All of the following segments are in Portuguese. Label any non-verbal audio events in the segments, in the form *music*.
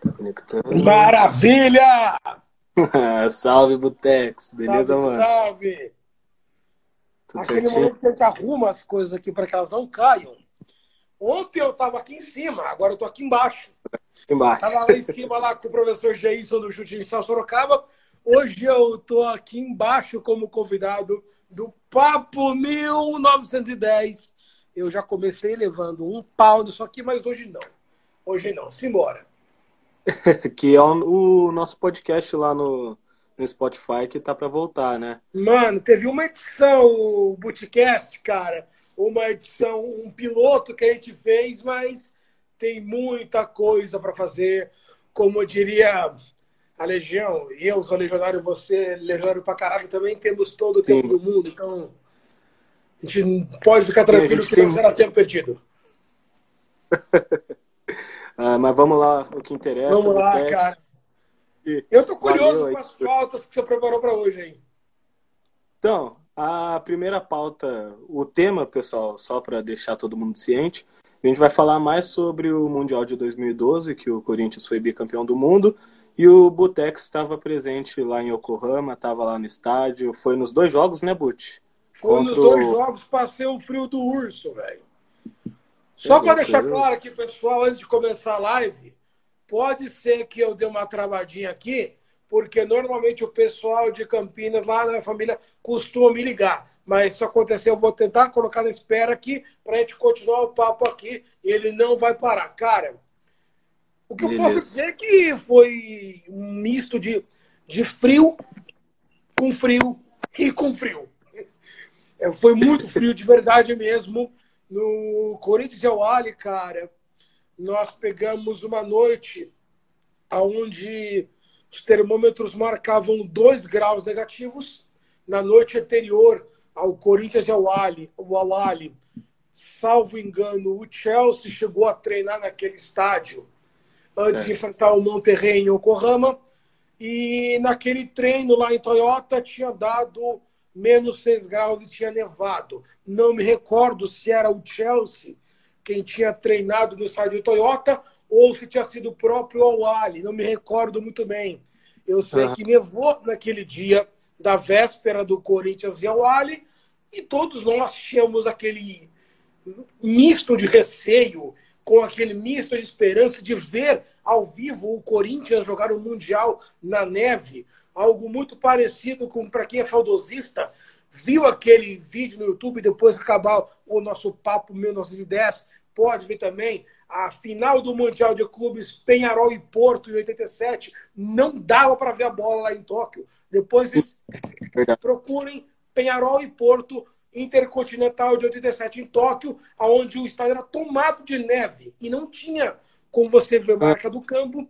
Tá conectando. Maravilha! *laughs* salve, Butex. Beleza, salve, mano? Salve! Tudo Aquele certinho? momento que a gente arruma as coisas aqui para que elas não caiam. Ontem eu tava aqui em cima, agora eu tô aqui embaixo. Aqui embaixo. Tava lá em cima lá com o professor Jason do Chute de Sorocaba. Hoje eu tô aqui embaixo como convidado do Papo 1910. Eu já comecei levando um pau nisso aqui, mas hoje não. Hoje não. Simbora. *laughs* Que é o, o nosso podcast lá no, no Spotify que tá pra voltar, né? Mano, teve uma edição, o Bootcast, cara. Uma edição, um piloto que a gente fez, mas tem muita coisa para fazer. Como diria a Legião, eu sou legionário, você legionário pra caralho também, temos todo o Sim. tempo do mundo, então a gente pode ficar tranquilo que não será tempo perdido. *laughs* Ah, mas vamos lá, o que interessa. Vamos lá, cara. Eu tô curioso Valeu com as pautas que você preparou para hoje, hein? Então, a primeira pauta, o tema, pessoal, só para deixar todo mundo ciente, a gente vai falar mais sobre o Mundial de 2012, que o Corinthians foi bicampeão do mundo, e o Butex estava presente lá em Yokohama, estava lá no estádio, foi nos dois jogos, né, Bute? Foi nos Contra dois o- jogos, passei o frio do urso, velho. Só para deixar claro aqui, pessoal, antes de começar a live, pode ser que eu dê uma travadinha aqui, porque normalmente o pessoal de Campinas, lá na minha família, costuma me ligar. Mas se acontecer, eu vou tentar colocar na espera aqui para a gente continuar o papo aqui ele não vai parar. Cara, o que eu posso Beleza. dizer é que foi um misto de, de frio com frio e com frio. É, Foi muito frio, de verdade mesmo. No Corinthians e Ali, cara, nós pegamos uma noite onde os termômetros marcavam 2 graus negativos. Na noite anterior ao Corinthians e ao Ali, o Al Ali, salvo engano, o Chelsea chegou a treinar naquele estádio antes de Certo. enfrentar o Monterrey em Yokohama. E naquele treino lá em Toyota tinha dado menos 6 graus e tinha nevado. Não me recordo se era o Chelsea quem tinha treinado no estádio de Toyota ou se tinha sido o próprio Awali. Não me recordo muito bem. Eu sei Aham. que nevou naquele dia da véspera do Corinthians e Awali e todos nós tínhamos aquele misto de receio, com aquele misto de esperança de ver ao vivo o Corinthians jogar o Mundial na neve. Algo muito parecido com, para quem é saudosista, viu aquele vídeo no YouTube, depois acabar o nosso papo 1910, pode ver também a final do Mundial de Clubes Penharol e Porto em 87. Não dava para ver a bola lá em Tóquio. Depois eles procurem Penharol e Porto Intercontinental de 87 em Tóquio, onde o estádio era tomado de neve e não tinha como você ver a marca do campo,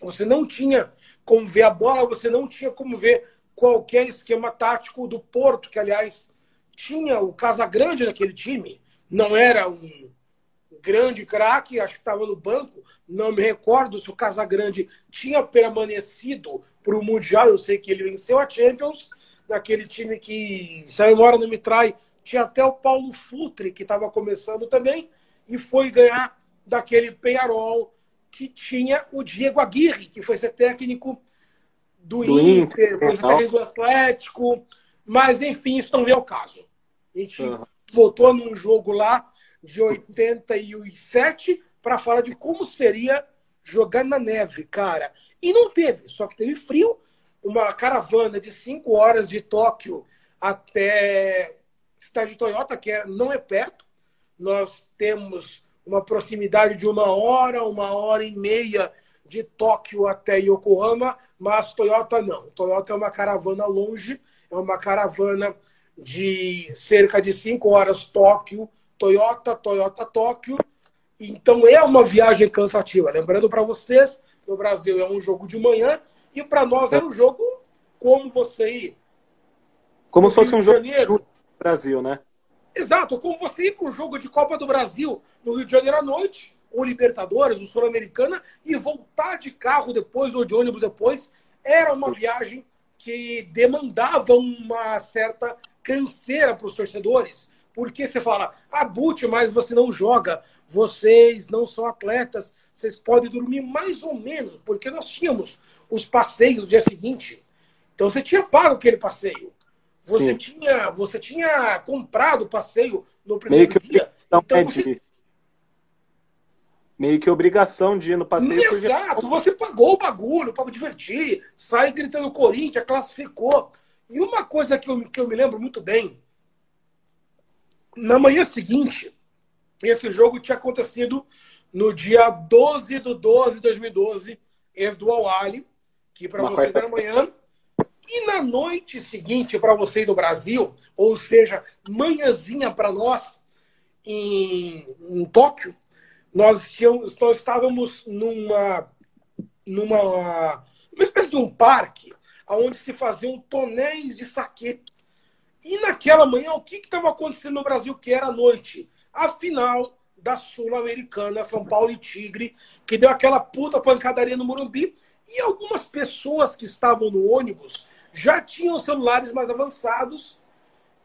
você não tinha como ver a bola, você não tinha como ver qualquer esquema tático do Porto, que aliás tinha o Casagrande naquele time, não era um grande craque, acho que estava no banco, não me recordo se o Casagrande tinha permanecido para o Mundial, eu sei que ele venceu a Champions, naquele time que, se a memória não me trai, tinha até o Paulo Futre, que estava começando também, e foi ganhar daquele Penharol que tinha o Diego Aguirre, que foi ser técnico do, Do Inter, Inter, foi ser técnico do Atlético, mas enfim, isso não vem ao caso. A gente Aham. voltou num jogo lá de 87 para falar de como seria jogar na neve, cara. E não teve, só que teve frio. Uma caravana de 5 horas de Tóquio até cidade de Toyota, que é, não é perto. Nós temos uma proximidade de uma hora, uma hora e meia de Tóquio até Yokohama, mas Toyota não. Toyota é uma caravana longe, é uma caravana de cerca de 5 horas Tóquio, Toyota, Toyota, Tóquio. Então é uma viagem cansativa. Lembrando para vocês, no Brasil é um jogo de manhã e para nós era um jogo como você ir. Como se fosse um jogo Janeiro. do Brasil, né? Exato, como você ir para um jogo de Copa do Brasil no Rio de Janeiro à noite, ou Libertadores, ou Sul-Americana, e voltar de carro depois ou de ônibus depois, era uma viagem que demandava uma certa canseira para os torcedores, Porque você fala, ah, Bute, mas você não joga, vocês não são atletas, vocês podem dormir mais ou menos, porque nós tínhamos os passeios no dia seguinte. Então você tinha pago aquele passeio. Você tinha, você tinha comprado o passeio no primeiro Meio que dia. Então, é você... Meio que obrigação de ir no passeio. Exato, porque... você pagou o bagulho para divertir, sai gritando Corinthians, classificou. E uma coisa que eu, que eu me lembro muito bem, na manhã seguinte, esse jogo tinha acontecido no dia 12 de 12 de 2012, ex do Awali, que para vocês era amanhã. E na noite seguinte, para vocês do Brasil, ou seja, manhãzinha para nós em, em Tóquio, nós, tínhamos, nós estávamos numa, numa uma espécie de um parque onde se faziam tonéis de saque. E naquela manhã, o que estava acontecendo no Brasil, que era a noite? A final da Sul-Americana, São Paulo e Tigre, que deu aquela puta pancadaria no Morumbi. E algumas pessoas que estavam no ônibus já tinham celulares mais avançados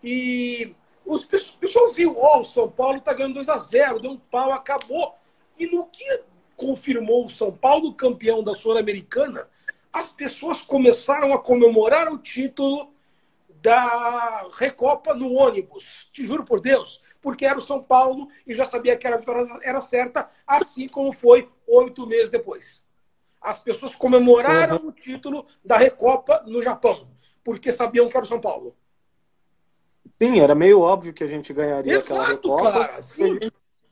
e os pessoal viu, ó, oh, o São Paulo tá ganhando 2 a 0 deu um pau, acabou. E no que confirmou o São Paulo campeão da Sul-Americana, as pessoas começaram a comemorar o título da Recopa no ônibus. Te juro por Deus, porque era o São Paulo e já sabia que a vitória era certa, assim como foi oito meses depois. As pessoas comemoraram uhum. o título da Recopa no Japão, porque sabiam que era o São Paulo. Sim, era meio óbvio que a gente ganharia Exato, aquela Recopa. Cara, sim.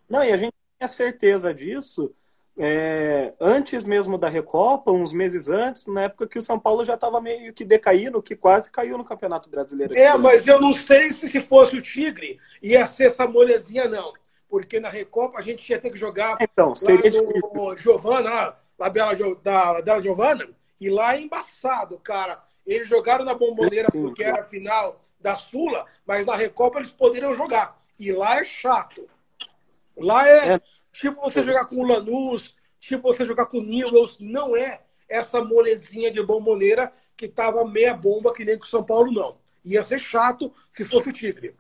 Não, e a gente tinha certeza disso é, antes mesmo da Recopa, uns meses antes, na época que o São Paulo já estava meio que decaindo, que quase caiu no Campeonato Brasileiro. É, mas eu não sei se se fosse o Tigre ia ser essa molezinha, não. Porque na Recopa a gente ia ter que jogar então, seria no Giovana, lá, lá Bela, da, da Giovana, e lá é embaçado, cara. Eles jogaram na bomboneira Sim, porque era a final da Sula, mas na Recopa eles poderiam jogar. E lá é chato. Lá é, é Tipo você jogar com o Lanús, tipo você jogar com o Newells, não é essa molezinha de bomboneira que tava meia bomba que nem com o São Paulo, não. Ia ser chato se fosse o Tigre.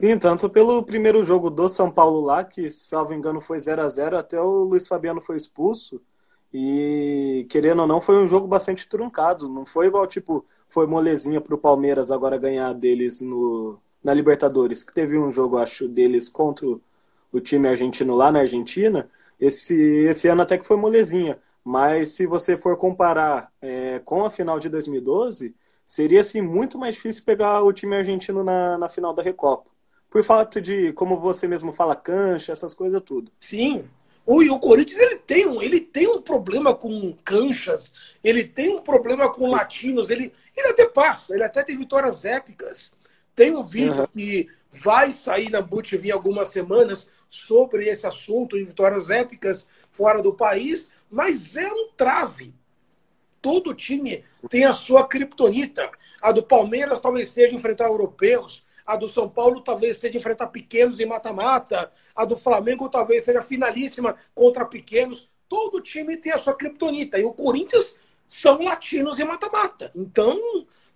Sim, tanto pelo primeiro jogo do São Paulo lá, que, salvo engano, foi 0 a 0 até o Luiz Fabiano foi expulso. E, querendo ou não, foi um jogo bastante truncado. Não foi igual, tipo, foi molezinha pro Palmeiras agora ganhar deles no, na Libertadores. Que teve um jogo, acho, deles contra o time argentino lá na Argentina, esse, esse ano até que foi molezinha. Mas se você for comparar é, com a final de 2012, seria assim, muito mais difícil pegar o time argentino na, na final da Recopa. Por fato de, como você mesmo fala, cancha, essas coisas tudo. Sim. O, o Corinthians ele tem, um, ele tem um problema com canchas, ele tem um problema com latinos, ele, ele até passa, ele até tem vitórias épicas. Tem um vídeo uhum. que vai sair na ButV em algumas semanas sobre esse assunto em vitórias épicas fora do país, mas é um trave. Todo time tem a sua criptonita. A do Palmeiras talvez seja enfrentar europeus, a do São Paulo talvez seja enfrentar pequenos em mata-mata, a do Flamengo talvez seja finalíssima contra pequenos. Todo time tem a sua criptonita. E o Corinthians são latinos em mata-mata. Então,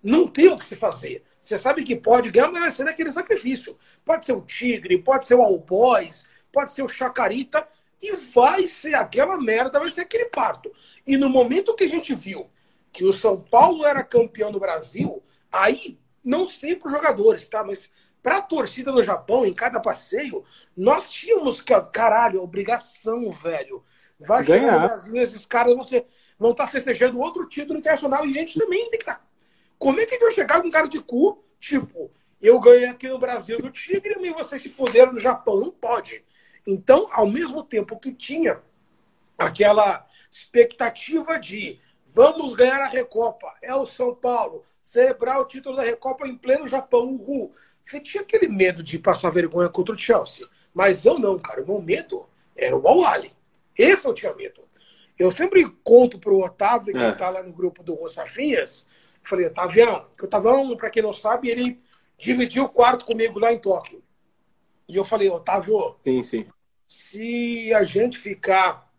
não tem o que se fazer. Você sabe que pode ganhar, mas vai ser naquele sacrifício. Pode ser o Tigre, pode ser o All Boys, pode ser o Chacarita, e vai ser aquela merda, vai ser aquele parto. E no momento que a gente viu que o São Paulo era campeão no Brasil, aí, não sei para os jogadores, tá? Mas para a torcida no Japão, em cada passeio, nós tínhamos que, caralho, obrigação, velho. Vai ganhar no Brasil, esses caras vão, ser, vão estar tá festejando outro título internacional e a gente também tem que estar. Tá como é que a gente vai chegar com um cara de cu, tipo, eu ganhei aqui no Brasil do Tigre e vocês se fuderam no Japão? Não pode. Então, ao mesmo tempo que tinha aquela expectativa de vamos ganhar a Recopa, é o São Paulo, celebrar o título da Recopa em pleno Japão, uhul. Você tinha aquele medo de passar vergonha contra o Chelsea. Mas eu não, cara. O meu medo era o Al-Ali. Esse eu tinha medo. Eu sempre conto pro Otávio, que é. tá lá no grupo do Rosafinhas, eu falei, Tavião, que o Tavião, para quem não sabe, ele dividiu o quarto comigo lá em Tóquio. E eu falei, Otávio, sim, sim. se a gente ficar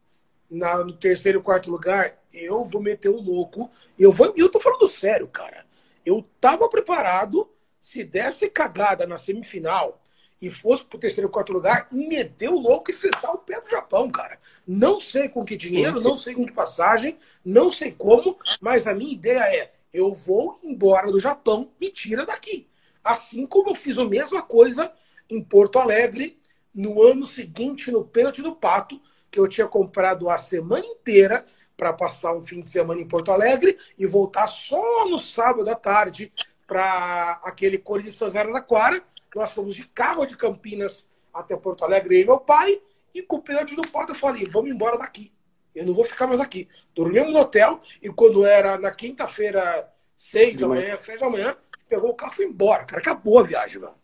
na, no terceiro e quarto lugar, eu vou meter um louco. Eu vou. Eu tô falando sério, cara. Eu tava preparado, se desse cagada na semifinal e fosse pro terceiro, quarto lugar e meteu o louco e sentar o pé do Japão, cara. Não sei com que dinheiro, não sei com que passagem, não sei como, mas a minha ideia é: eu vou embora do Japão, me tira daqui. Assim como eu fiz a mesma coisa em Porto Alegre, no ano seguinte, no pênalti do Pato, que eu tinha comprado a semana inteira para passar um fim de semana em Porto Alegre e voltar só no sábado à tarde para aquele Corinthians São José da Quara. Nós fomos de carro de Campinas até Porto Alegre, e meu pai, e com o pênalti do Pato eu falei, vamos embora daqui. Eu não vou ficar mais aqui. Dormimos no hotel e quando era na quinta-feira, seis da manhã, seis da manhã, pegou o carro e foi embora. Cara, acabou a viagem, mano.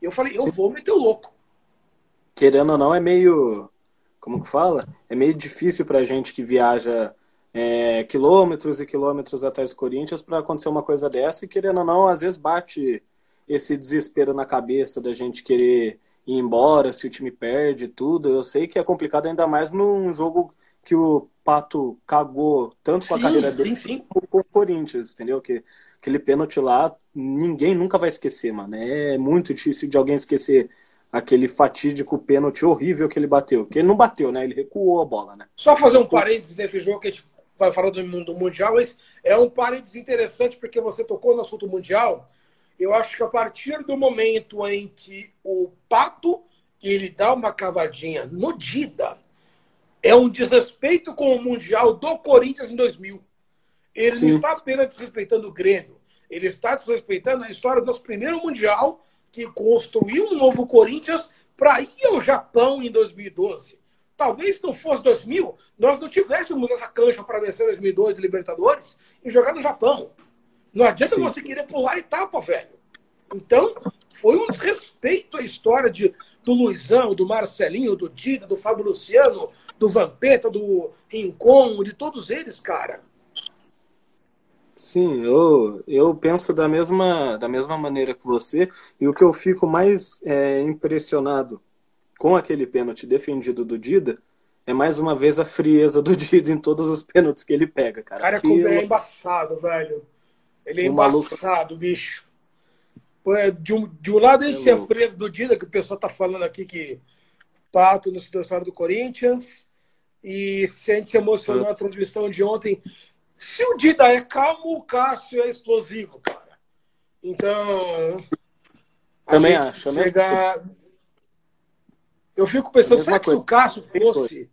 E eu falei, eu Sim. vou meter o louco. Querendo ou não, é meio. Como que fala? É meio difícil pra gente que viaja é, quilômetros e quilômetros atrás do Corinthians para acontecer uma coisa dessa e querendo ou não, às vezes bate esse desespero na cabeça da gente querer ir embora se o time perde tudo. Eu sei que é complicado ainda mais num jogo que o Pato cagou tanto com a carreira dele sim, com o Corinthians, entendeu? Que aquele pênalti lá, ninguém nunca vai esquecer, mano. É muito difícil de alguém esquecer aquele fatídico pênalti horrível que ele bateu. Que ele não bateu, né? Ele recuou a bola, né? Só fazer um parênteses nesse jogo que a gente vai falar do mundo mundial, mas é um parênteses interessante porque você tocou no assunto mundial. Eu acho que a partir do momento em que o Pato ele dá uma cavadinha no Dida, é um desrespeito com o Mundial do Corinthians em 2000. Ele Sim. não está apenas desrespeitando o Grêmio, ele está desrespeitando a história do nosso primeiro Mundial, que construiu um novo Corinthians para ir ao Japão em 2012. Talvez se não fosse 2000, nós não tivéssemos essa cancha para vencer 2012 Libertadores e jogar no Japão. Não adianta Sim. você querer pular etapa, velho. Então, foi um desrespeito à história de, do Luizão, do Marcelinho, do Dida, do Fábio Luciano, do Vampeta, do Rincon, de todos eles, cara. Sim, eu, eu penso da mesma, da mesma maneira que você, e o que eu fico mais é, impressionado com aquele pênalti defendido do Dida é mais uma vez a frieza do *laughs* Dida em todos os pênaltis que ele pega, cara. Cara, Aquilo... é embaçado, velho. Ele é embaçado, maluco... bicho. De um, de um lado, esse é, é frieza do Dida, que o pessoal tá falando aqui que Pato no história do Corinthians. E se a gente se emocionou na transmissão de ontem, se o Dida é calmo, o Cássio é explosivo, cara. Então. Também acho. Chega... Eu fico pensando, será que se o Cássio fosse.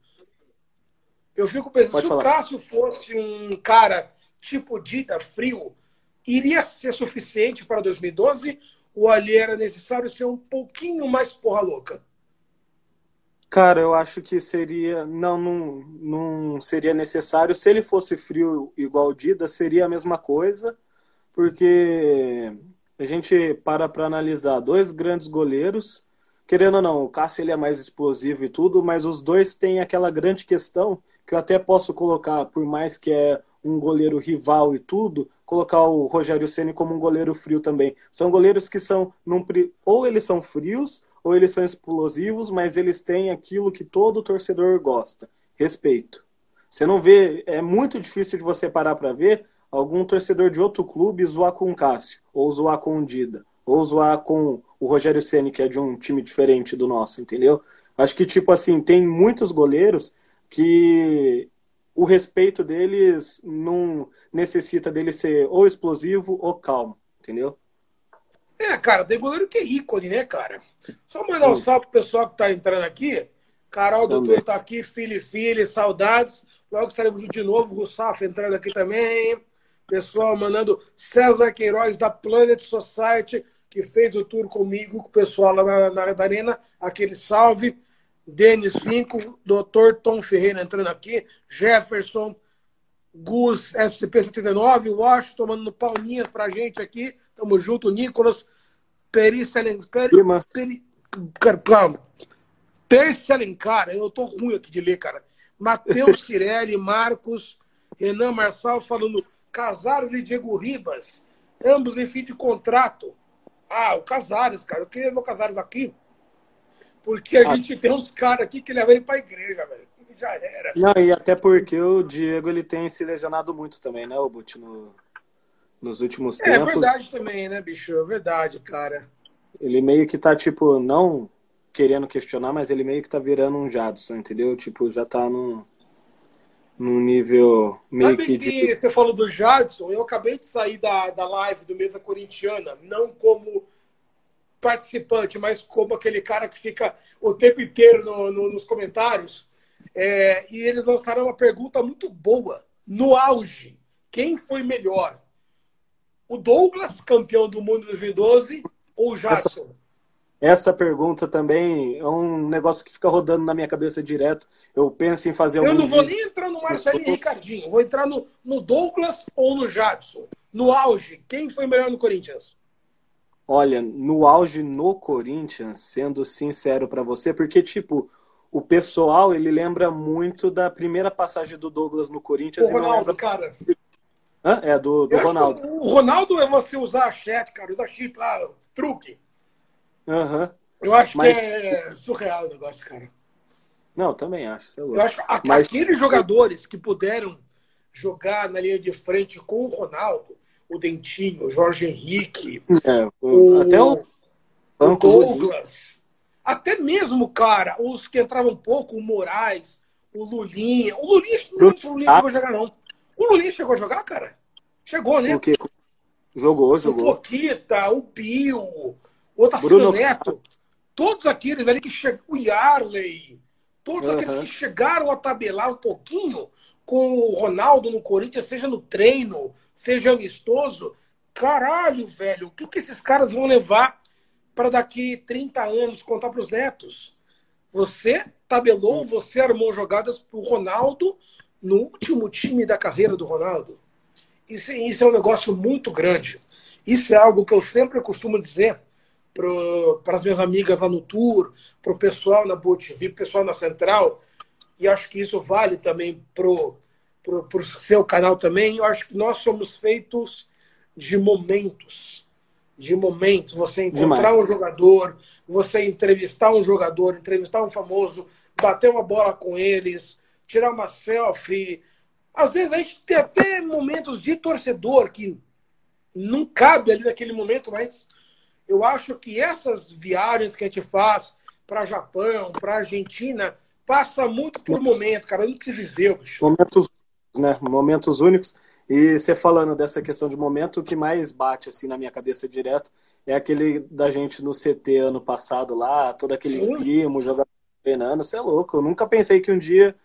Eu fico pensando, Pode se falar. o Cássio fosse um cara tipo Dida, frio, iria ser suficiente para 2012? Ou ali era necessário ser um pouquinho mais porra louca? Cara, eu acho que seria. Não, não, não seria necessário. Se ele fosse frio igual o Dida, seria a mesma coisa, porque a gente para para analisar dois grandes goleiros. Querendo ou não, o Cássio ele é mais explosivo e tudo, mas os dois têm aquela grande questão que eu até posso colocar, por mais que é um goleiro rival e tudo, colocar o Rogério Ceni como um goleiro frio também. São goleiros que são num, ou eles são frios ou eles são explosivos, mas eles têm aquilo que todo torcedor gosta: respeito. Você não vê, é muito difícil de você parar para ver algum torcedor de outro clube zoar com o Cássio, ou zoar com o Dida, ou zoar com o Rogério Ceni que é de um time diferente do nosso, entendeu? Acho que tipo assim, tem muitos goleiros que o respeito deles não necessita dele ser ou explosivo ou calmo, entendeu? É, cara, tem goleiro que é ícone, né, cara? Só mandar um salve pro pessoal que tá entrando aqui. Carol Doutor tá aqui, filho e filha, saudades. Logo estaremos de novo, Russaf entrando aqui também. Pessoal mandando César Queiroz da Planet Society, que fez o tour comigo, com o pessoal lá na, na, na Arena. Aquele salve. Denis Vinco, Dr. Tom Ferreira entrando aqui, Jefferson, Gus SCP-79, Washington mandando palminhas pra gente aqui. Tamo junto, Nicolas. Peri Selencar. Peri, Peri Selencar, eu tô ruim aqui de ler, cara. Matheus *laughs* Cirelli, Marcos, Renan Marçal falando Casares e Diego Ribas, ambos em fim de contrato. Ah, o Casares, cara. Eu queria meu Casares aqui, porque a ah. gente tem uns caras aqui que levam ele pra igreja, velho. Já era. Não, e até porque o Diego ele tem se lesionado muito também, né, Obut, no, nos últimos é, tempos. É verdade também, né, bicho? É verdade, cara. ele meio que tá, tipo, não querendo questionar, mas ele meio que tá virando um Jadson, entendeu? Tipo, já tá num, num nível meio Sabe que. que de... você falou do Jadson, eu acabei de sair da, da live do Mesa Corintiana, não como participante, mas como aquele cara que fica o tempo inteiro no, no, nos comentários. É, e eles lançaram uma pergunta muito boa. No auge, quem foi melhor? O Douglas, campeão do mundo 2012, ou o Jadson? Essa, essa, pergunta também é um negócio que fica rodando na minha cabeça direto. Eu penso em fazer Eu não vou nem entrar no Marcelo e Ricardinho. Vou entrar no, no Douglas ou no Jadson. No auge, quem foi melhor no Corinthians? Olha, no auge no Corinthians, sendo sincero para você, porque, tipo, o pessoal, ele lembra muito da primeira passagem do Douglas no Corinthians. O Ronaldo, lembra... cara. Hã? É, do, do Ronaldo. O Ronaldo é você usar a chat, cara, usar cheat lá, truque. Uhum. Eu acho Mas... que é surreal o negócio, cara. Não, também acho. É Eu acho que Mas... aqueles jogadores que puderam jogar na linha de frente com o Ronaldo, o Dentinho, o Jorge Henrique, é, o, até o, o Douglas, até mesmo, cara, os que entravam um pouco, o Moraes, o Lulinha. O Lulinha, não, o Lulinha a jogar, não. O Lulinha chegou a jogar, cara? Chegou, né? Porque jogou, jogou. O Poquita, o Bill, o Bruno... Neto. Todos aqueles ali que chegou, o Yarley, todos uhum. aqueles que chegaram a tabelar um pouquinho com o Ronaldo no Corinthians, seja no treino, seja amistoso. Caralho, velho, o que, que esses caras vão levar para daqui 30 anos contar para os netos? Você tabelou, você armou jogadas para o Ronaldo no último time da carreira do Ronaldo. Isso, isso é um negócio muito grande. Isso é algo que eu sempre costumo dizer para as minhas amigas lá no Tour, para o pessoal na Boa TV, para o pessoal na Central, e acho que isso vale também para o seu canal também. Eu acho que nós somos feitos de momentos. De momentos. Você encontrar Demais. um jogador, você entrevistar um jogador, entrevistar um famoso, bater uma bola com eles, tirar uma selfie. Às vezes a gente tem até momentos de torcedor que não cabe ali naquele momento, mas eu acho que essas viagens que a gente faz para Japão, para Argentina, passa muito por momento, cara. Não se viveu, bicho. Momentos, né? Momentos únicos. E você falando dessa questão de momento, o que mais bate assim na minha cabeça direto é aquele da gente no CT ano passado lá, todo aquele Sim. clima, jogando treinando. Você é louco. Eu nunca pensei que um dia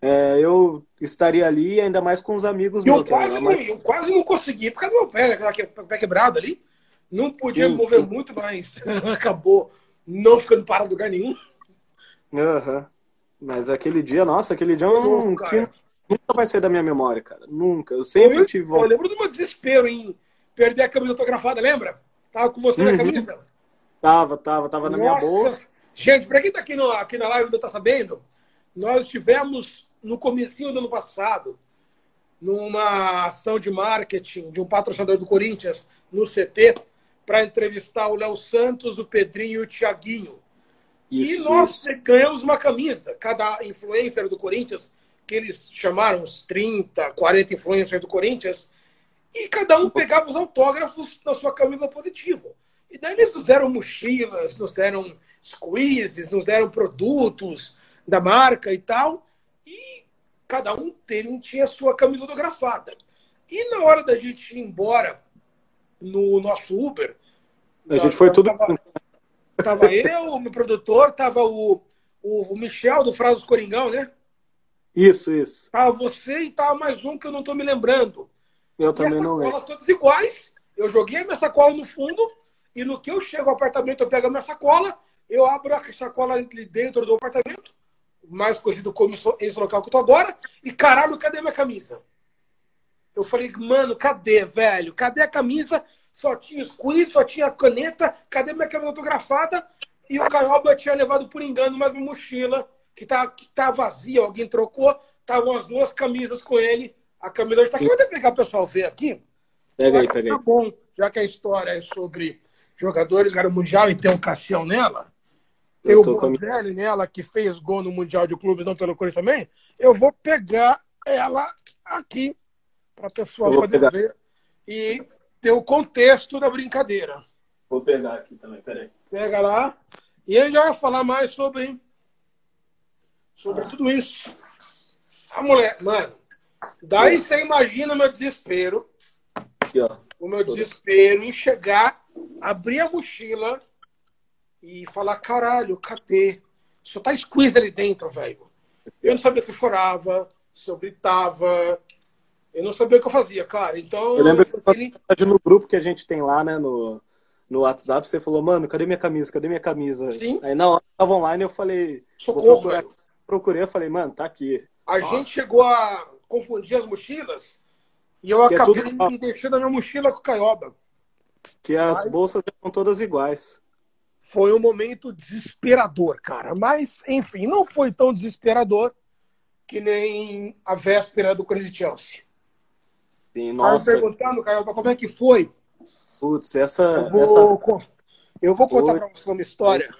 é, eu estaria ali, ainda mais com os amigos eu meus. Quase não, eu quase não consegui, por causa do meu pé, né, pé quebrado ali. Não podia sim, mover sim. muito, mas *laughs* acabou não ficando parado em lugar nenhum. Uhum. Mas aquele dia, nossa, aquele dia é um que nunca vai ser da minha memória, cara. Nunca. Eu sempre eu, tive Eu lembro do meu desespero em perder a camisa autografada, lembra? Tava com você uhum. na camisa? Tava, tava, tava na nossa. minha bolsa. Gente, pra quem tá aqui, no, aqui na live não tá sabendo, nós estivemos no comecinho do ano passado, numa ação de marketing de um patrocinador do Corinthians no CT, para entrevistar o Léo Santos, o Pedrinho e o Tiaguinho. E nós ganhamos uma camisa. Cada influencer do Corinthians, que eles chamaram os 30, 40 influencers do Corinthians, e cada um pegava os autógrafos na sua camisa positiva. E daí eles nos deram mochilas, nos deram squeezes, nos deram produtos da marca e tal. E cada um deles tinha a sua camisa autografada. E na hora da gente ir embora no nosso Uber. A gente foi tudo. Tava, tava eu, o meu produtor, tava o, o, o Michel do Frasos Coringão, né? Isso, isso. Tava você e tava mais um que eu não tô me lembrando. Eu e também não lembro. todas iguais. Eu joguei a minha sacola no fundo e no que eu chego ao apartamento, eu pego a minha sacola, eu abro a sacola dentro do apartamento, mais conhecido como esse local que eu tô agora, e caralho, cadê minha camisa? Eu falei, mano, cadê, velho? Cadê a camisa? Só tinha squeeze, só tinha caneta. Cadê minha camisa autografada? E o Caioba tinha levado por engano mais uma mochila que tá, que tá vazia. Alguém trocou. Estavam as duas camisas com ele. A camisa está aqui. Vou até pegar o pessoal ver aqui. Pega aí, pega aí. Tá bom, já que a história é sobre jogadores ganham mundial e tem o Cassião nela. Tem o Bozelli nela, que fez gol no Mundial de Clubes, não pelo Corinthians também. Eu vou pegar ela aqui para a pessoa poder pegar. ver e ter o contexto da brincadeira. Vou pegar aqui também, peraí. Pega lá. E a gente vai falar mais sobre, sobre tudo isso. A mulher, mano, daí você imagina o meu desespero. Aqui, ó. O meu desespero em chegar, abrir a mochila e falar: caralho, cadê? Só tá squeeze ali dentro, velho. Eu não sabia se eu chorava, se eu gritava. Eu não sabia o que eu fazia, cara. Então. Eu lembro que no grupo que a gente tem lá, né, no, no WhatsApp, você falou, mano, cadê minha camisa? Cadê minha camisa? Sim. Aí na hora que tava online, eu falei. Socorro, velho. Procurei, eu falei, mano, tá aqui. A Nossa. gente chegou a confundir as mochilas e eu Que é acabei tudo- me deixando a minha mochila com caioba. Que as bolsas são todas iguais. Foi um momento desesperador, cara. Mas, enfim, não foi tão desesperador que nem a véspera do Crazy Chelsea. Sim, Tava nossa, perguntando, Caioba, como é que foi? putz, essa. Eu vou, essa... eu vou contar para você uma história.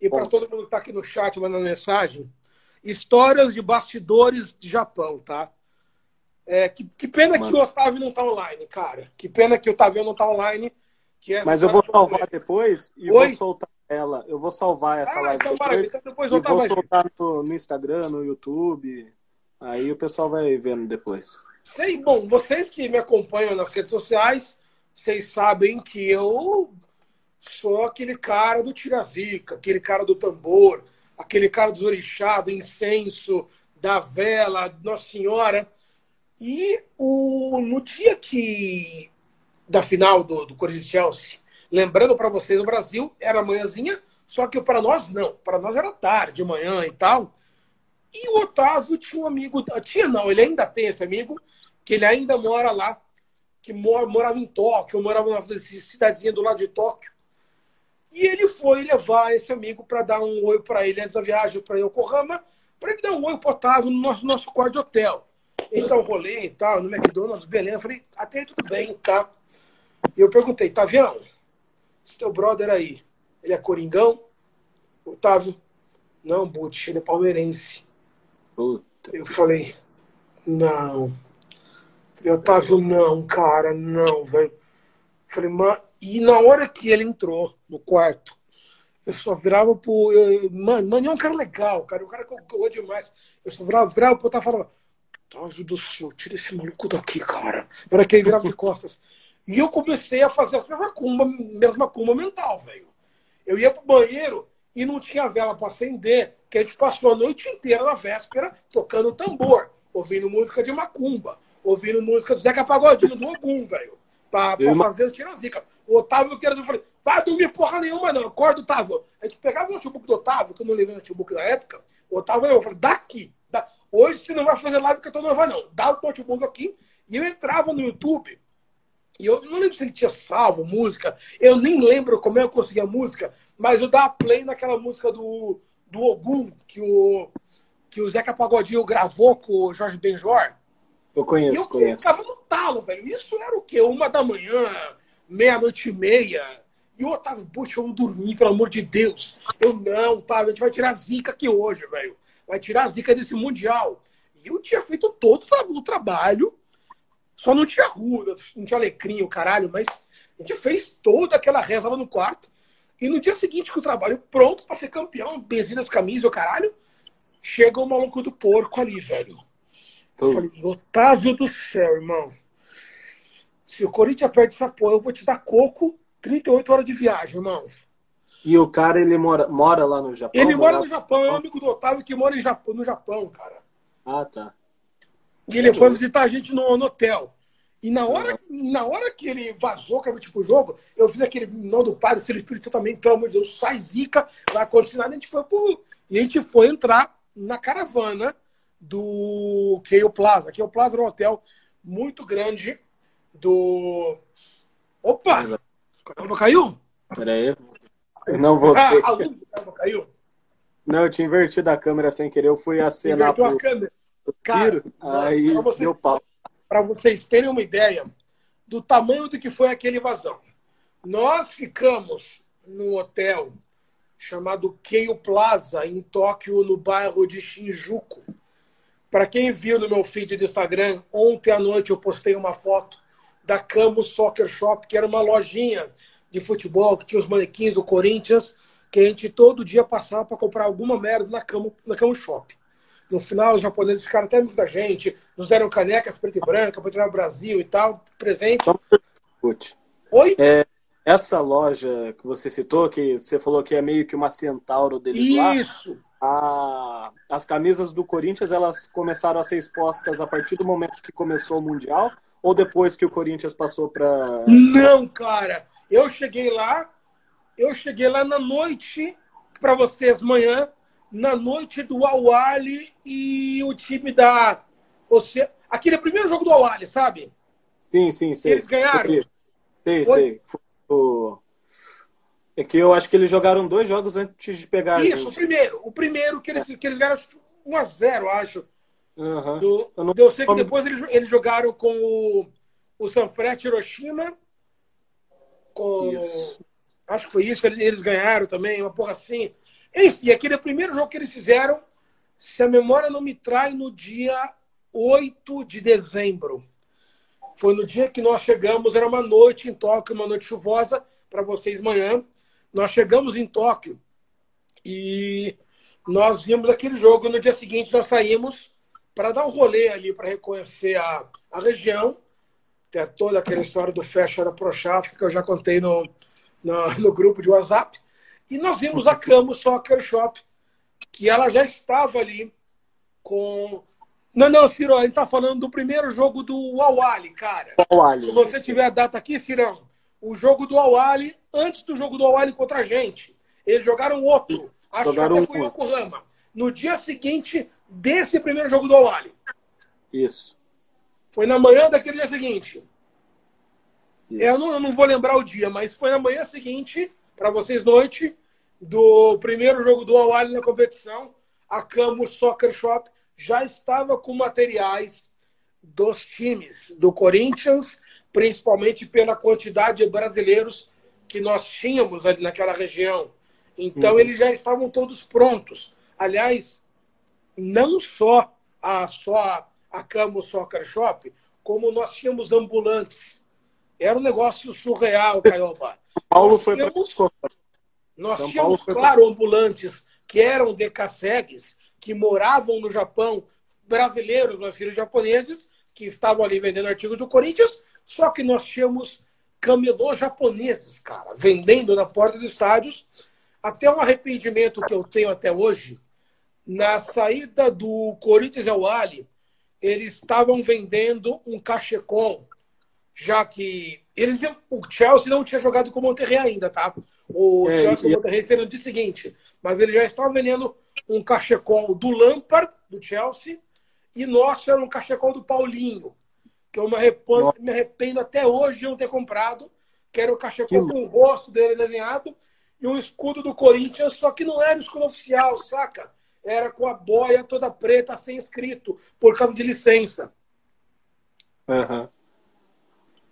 E para todo mundo que está aqui no chat mandando mensagem. Histórias de bastidores de Japão, tá? É, que, que pena Mano. que o Otávio não tá online, cara. Que pena que o Otávio não tá online. Mas eu vou salvar depois e Oi? vou soltar ela. Eu vou salvar essa Ah, live então depois Então depois e vou ver. soltar no, no Instagram, no YouTube. Aí o pessoal vai vendo depois. Sei, bom, vocês que me acompanham nas redes sociais, vocês sabem que eu sou aquele cara do tirazica, aquele cara do tambor, aquele cara dos orixá, do incenso, da vela, Nossa Senhora. E o, no dia que da final do, do Corinthians Chelsea, lembrando para vocês, no Brasil era manhãzinha, só que para nós não, para nós era tarde, de manhã e tal. E o Otávio tinha um amigo, tinha não, ele ainda tem esse amigo, que ele ainda mora lá, que mora, morava em Tóquio, morava numa cidadezinha do lado de Tóquio. E ele foi levar esse amigo para dar um oi para ele antes da viagem para Yokohama, para ele dar um oi pro Otávio no nosso, nosso quarto de hotel. Ele dá um rolê e tal, no McDonald's, beleza. Eu falei, até aí tudo bem, tá? E eu perguntei, Tavião, esse teu brother aí, ele é coringão? Otávio, não, Butch, ele é palmeirense. Puta. Eu falei, não. Falei, Otávio, não, cara, não, velho. Falei, mas. E na hora que ele entrou no quarto, eu só virava pro. Eu, mano, mano, é um cara legal, cara. Um cara que eu, que eu gosto demais. Eu só virava, virava pro Otávio e falava, Otávio do céu, tira esse maluco daqui, cara. Na hora que ele virava de costas. E eu comecei a fazer essa mesma cumba, mesma cumba mental, velho. Eu ia pro banheiro e não tinha vela para acender, que a gente passou a noite inteira na véspera tocando tambor, ouvindo música de macumba, ouvindo música do Zeca Pagodinho, do Ogum, velho. Pra, pra fazer as tirazica. O Otávio querendo, eu falei, vai dormir porra nenhuma, não. Acorda, Otávio. A gente pegava o notebook do Otávio, que eu não levei o notebook na época. O Otávio eu falei, daqui. Da... Hoje você não vai fazer live porque eu tô não vai, não. Dá o notebook aqui. E eu entrava no YouTube e eu não lembro se ele tinha salvo música. Eu nem lembro como é que eu conseguia música, mas eu dava play naquela música do, do Ogum, que o, que o Zeca Pagodinho gravou com o Jorge Benjor. Eu E eu conheço, conheço. ficava no talo, velho. Isso era o quê? Uma da manhã, meia-noite e meia. E o Otávio, poxa, vamos dormir, pelo amor de Deus. Eu não, tá? A gente vai tirar a zica aqui hoje, velho. Vai tirar a zica desse Mundial. E eu tinha feito todo o trabalho. Só não tinha rua, não tinha alecrim, o caralho, mas a gente fez toda aquela reza lá no quarto. E no dia seguinte, com o trabalho pronto pra ser campeão, benzinho nas camisas, o caralho, chega o maluco do porco ali, velho. Eu falei, Otávio do céu, irmão. Se o Corinthians perde essa porra, eu vou te dar coco 38 horas de viagem, irmão. E o cara, ele mora, mora lá no Japão? Ele mora no Japão, é um amigo do Otávio que mora em Japão, no Japão, cara. Ah, tá. E ele foi visitar a gente no, no hotel. E na hora, na hora que ele vazou, que era tipo o jogo, eu fiz aquele nó do Pai, do Filho do Espírito também, pelo amor de Deus, sai zica, vai acontecer nada. A gente foi pro. E a gente foi entrar na caravana do Keio Plaza. Keio Plaza era um hotel muito grande do. Opa! Caramba, caiu? Pera aí. Eu não vou Ah, a luz do caiu. Não, eu tinha invertido a câmera sem querer. Eu fui acenar Inverteu pro a câmera. Cara. Aí pra vocês- deu pau. para vocês terem uma ideia do tamanho do que foi aquele invasão. Nós ficamos num hotel chamado Keio Plaza, em Tóquio, no bairro de Shinjuku. Para quem viu no meu feed do Instagram, ontem à noite eu postei uma foto da Camus Soccer Shop, que era uma lojinha de futebol, que tinha os manequins do Corinthians, que a gente todo dia passava para comprar alguma merda na cama, na cama shop. No final, os japoneses ficaram até amigos da gente, nos deram canecas preto e branca para tirar o Brasil e tal, presente. Oi? É, essa loja que você citou, que você falou que é meio que uma centauro deles lá. Isso! As camisas do Corinthians elas começaram a ser expostas a partir do momento que começou o Mundial ou depois que o Corinthians passou para. Não, cara! Eu cheguei lá, eu cheguei lá na noite, para vocês, manhã, na noite do Awali e o time da. Você, aquele primeiro jogo do Awali, sabe? Sim, sim, sei. Eles ganharam? Sei, sei. O... É que eu acho que eles jogaram dois jogos antes de pegar Isso, o primeiro. O primeiro que eles, que eles ganharam 1x0, acho. Uhum. Do, eu, não... eu sei que depois eles, eles jogaram com o, o Sanfrecce Hiroshima. Com, isso. Acho que foi isso, eles ganharam também, uma porra assim. Enfim, aquele é primeiro jogo que eles fizeram, se a memória não me trai, no dia 8 de dezembro. Foi no dia que nós chegamos, era uma noite em Tóquio, uma noite chuvosa para vocês manhã. Nós chegamos em Tóquio e nós vimos aquele jogo. No dia seguinte, nós saímos para dar um rolê ali, para reconhecer a, a região. Tem toda aquela história do Fecha da Prochaf, que eu já contei no, no, no, grupo de WhatsApp. E nós vimos a Camo Soccer Shop, que ela já estava ali com não, não, Ciro, a gente tá falando do primeiro jogo do Awali, cara. Awali. Se você tiver a data aqui, Cirão, o jogo do Awali, antes do jogo do Awali contra a gente. Eles jogaram outro. Acho jogaram que foi em Yokohama. No dia seguinte desse primeiro jogo do Awali. Isso. Foi na manhã daquele dia seguinte. Eu, não, eu não vou lembrar o dia, mas foi na manhã seguinte, para vocês, noite, do primeiro jogo do Awali na competição, a Camus Soccer Shop já estava com materiais dos times do Corinthians, principalmente pela quantidade de brasileiros que nós tínhamos ali naquela região. Então, uhum. eles já estavam todos prontos. Aliás, não só a, só a Camo Soccer Shop, como nós tínhamos ambulantes. Era um negócio surreal, Caioba. *laughs* Paulo nós foi tínhamos, nós São tínhamos, claro, ambulantes que eram decassegues, que moravam no Japão, brasileiros, meus filhos japoneses, que estavam ali vendendo artigos do Corinthians, só que nós tínhamos camelôs japoneses, cara, vendendo na porta dos estádios. Até um arrependimento que eu tenho até hoje, na saída do Corinthians ao Ali, eles estavam vendendo um cachecol, já que eles, o Chelsea não tinha jogado com o Monterrey ainda, tá? O é, Chelsea e o Monterrey seria no dia seguinte, mas eles já estavam vendendo um cachecol do Lampard, do Chelsea, e nosso era um cachecol do Paulinho, que eu me arrependo, me arrependo até hoje de não ter comprado, que era o cachecol que... com o rosto dele desenhado e um escudo do Corinthians, só que não era o escudo oficial, saca? Era com a boia toda preta, sem escrito, por causa de licença. Uhum.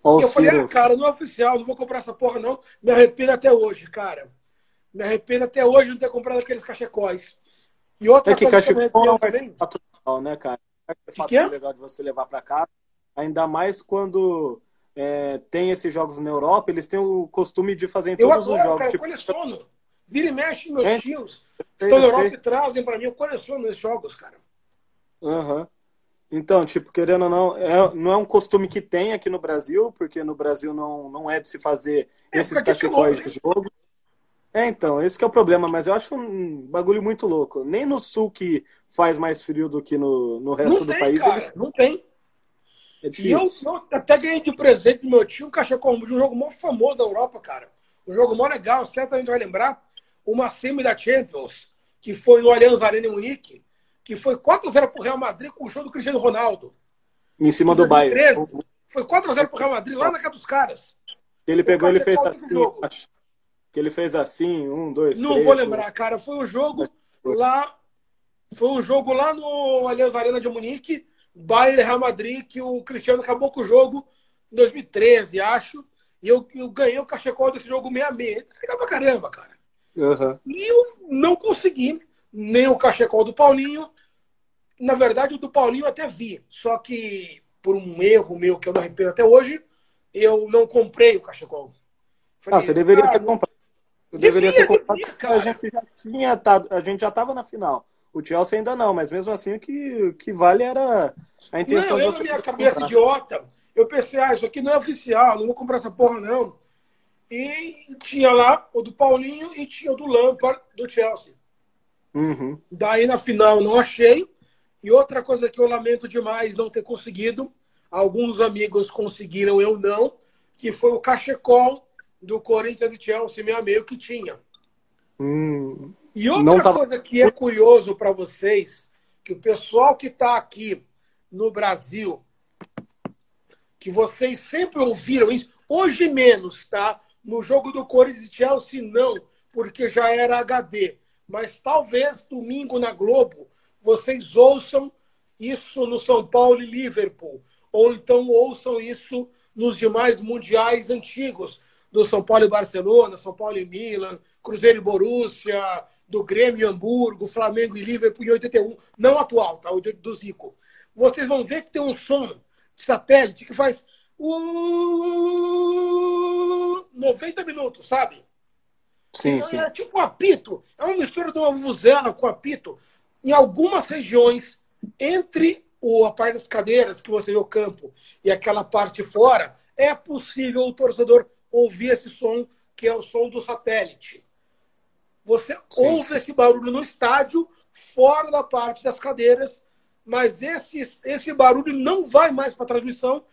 Eu falei, ah, cara, não é oficial, não vou comprar essa porra, não. Me arrependo até hoje, cara. Me arrependo até hoje de não ter comprado aqueles cachecóis. E outra é que coisa cachecol é um artefato legal, né, cara? É que que é? legal de você levar para casa. Ainda mais quando é, tem esses jogos na Europa, eles têm o costume de fazer em todos adoro, os jogos. Cara, tipo... Eu coleciono. Vira e mexe meus é, tios. Estão na Europa e trazem para mim. Eu coleciono esses jogos, cara. Aham. Uhum. Então, tipo, querendo ou não, é, não é um costume que tem aqui no Brasil, porque no Brasil não, não é de se fazer é, esses cachecóis de jogo. É, então, esse é o problema, mas eu acho um bagulho muito louco. Nem no sul que faz mais frio do que no, no resto não do tem, país. Cara, eles... Não tem. É e eu, eu, até ganhei de presente do meu tio um cachecol de um jogo muito famoso da Europa, cara. Um jogo mó legal, certamente vai lembrar. Uma semi da Champions, que foi no Allianz Arena em Munique, que foi 4x0 pro Real Madrid com o show do Cristiano Ronaldo. Em cima em do Bayern. Foi 4x0 pro Real Madrid, lá na casa dos caras. Ele pegou, ele fez assim, que ele fez assim, um, dois, Não três, vou lembrar, um... cara. Foi um jogo lá. Foi um jogo lá no Allianz Arena de Munique, Bayern Real Madrid, que o Cristiano acabou com o jogo em 2013, acho. E eu, eu ganhei o cachecol desse jogo 66. Legal pra caramba, cara. Uhum. E eu não consegui nem o cachecol do Paulinho. Na verdade, o do Paulinho eu até vi. Só que, por um erro meu que eu não arrependo até hoje, eu não comprei o cachecol. Falei, ah, você deveria ter comprado. Eu deveria ter comprado. Devia, a gente já tinha tá, a gente já estava na final. O Chelsea ainda não, mas mesmo assim o que, o que vale era a intenção não, de eu, você. Na minha cabeça comprar. idiota, eu pensei, ah, isso aqui não é oficial, não vou comprar essa porra, não. E tinha lá o do Paulinho e tinha o do Lampard do Chelsea. Uhum. Daí na final não achei. E outra coisa que eu lamento demais não ter conseguido, alguns amigos conseguiram, eu não, que foi o cachecol do Corinthians e Chelsea, meu amigo, que tinha. Hum, e outra tá... coisa que é curioso para vocês, que o pessoal que está aqui no Brasil, que vocês sempre ouviram isso, hoje menos, tá? No jogo do Corinthians e Chelsea, não, porque já era HD. Mas talvez domingo na Globo vocês ouçam isso no São Paulo e Liverpool. Ou então ouçam isso nos demais mundiais antigos, do São Paulo e Barcelona, São Paulo e Milan, Cruzeiro e Borussia, do Grêmio e Hamburgo, Flamengo e Liverpool em 81, não atual, tá? O do Zico. Vocês vão ver que tem um som de satélite que faz uh, 90 minutos, sabe? Sim, então, sim. É tipo um apito. É uma mistura de uma vuvuzela com apito. Em algumas regiões, entre o, a parte das cadeiras, que você vê o campo, e aquela parte fora, é possível o torcedor ouvir esse som, que é o som do satélite. Você sim, ouve sim. esse barulho no estádio, fora da parte das cadeiras, mas esse, esse barulho não vai mais para a transmissão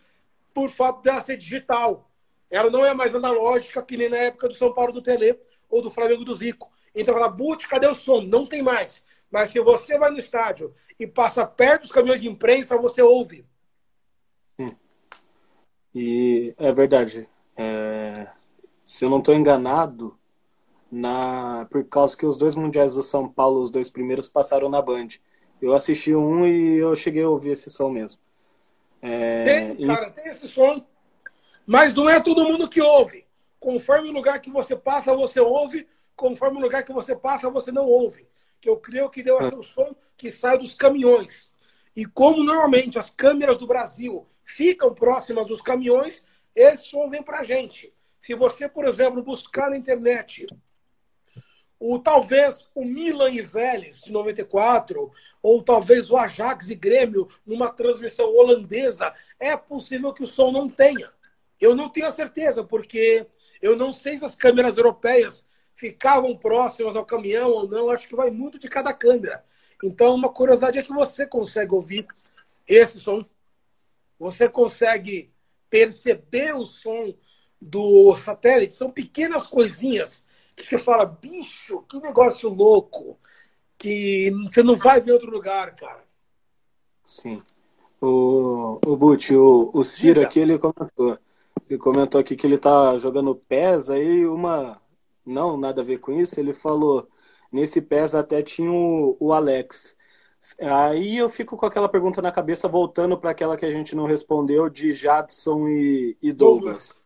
por fato dela ser digital. Ela não é mais analógica, que nem na época do São Paulo do Tele ou do Flamengo do Zico. Então fala, Bute, cadê o som? Não tem mais. Mas se você vai no estádio e passa perto dos caminhões de imprensa, você ouve. Sim. E é verdade. É, se eu não estou enganado, na por causa que os dois mundiais do São Paulo, os dois primeiros, passaram na Band. Eu assisti um e eu cheguei a ouvir esse som mesmo. É, tem, cara, e... tem esse som. Mas não é todo mundo que ouve. Conforme o lugar que você passa, você ouve. Conforme o lugar que você passa, você não ouve. Que eu creio que deu esse som que sai dos caminhões. E como normalmente as câmeras do Brasil ficam próximas dos caminhões, esse som vem para a gente. Se você, por exemplo, buscar na internet o talvez o Milan e Vélez de 94, ou talvez o Ajax e Grêmio numa transmissão holandesa, é possível que o som não tenha. Eu não tenho a certeza, porque eu não sei se as câmeras europeias ficavam próximas ao caminhão ou não, acho que vai muito de cada câmera. Então, uma curiosidade é que você consegue ouvir esse som, você consegue perceber o som do satélite, são pequenas coisinhas que você fala, bicho, que negócio louco, que você não vai ver outro lugar, cara. Sim. O, o Butch, o, o Ciro Diga. aqui, ele comentou. Ele comentou aqui que ele tá jogando PES, aí uma. Não, nada a ver com isso. Ele falou: nesse PES até tinha o, o Alex. Aí eu fico com aquela pergunta na cabeça, voltando para aquela que a gente não respondeu, de Jadson e, e Douglas. Douglas.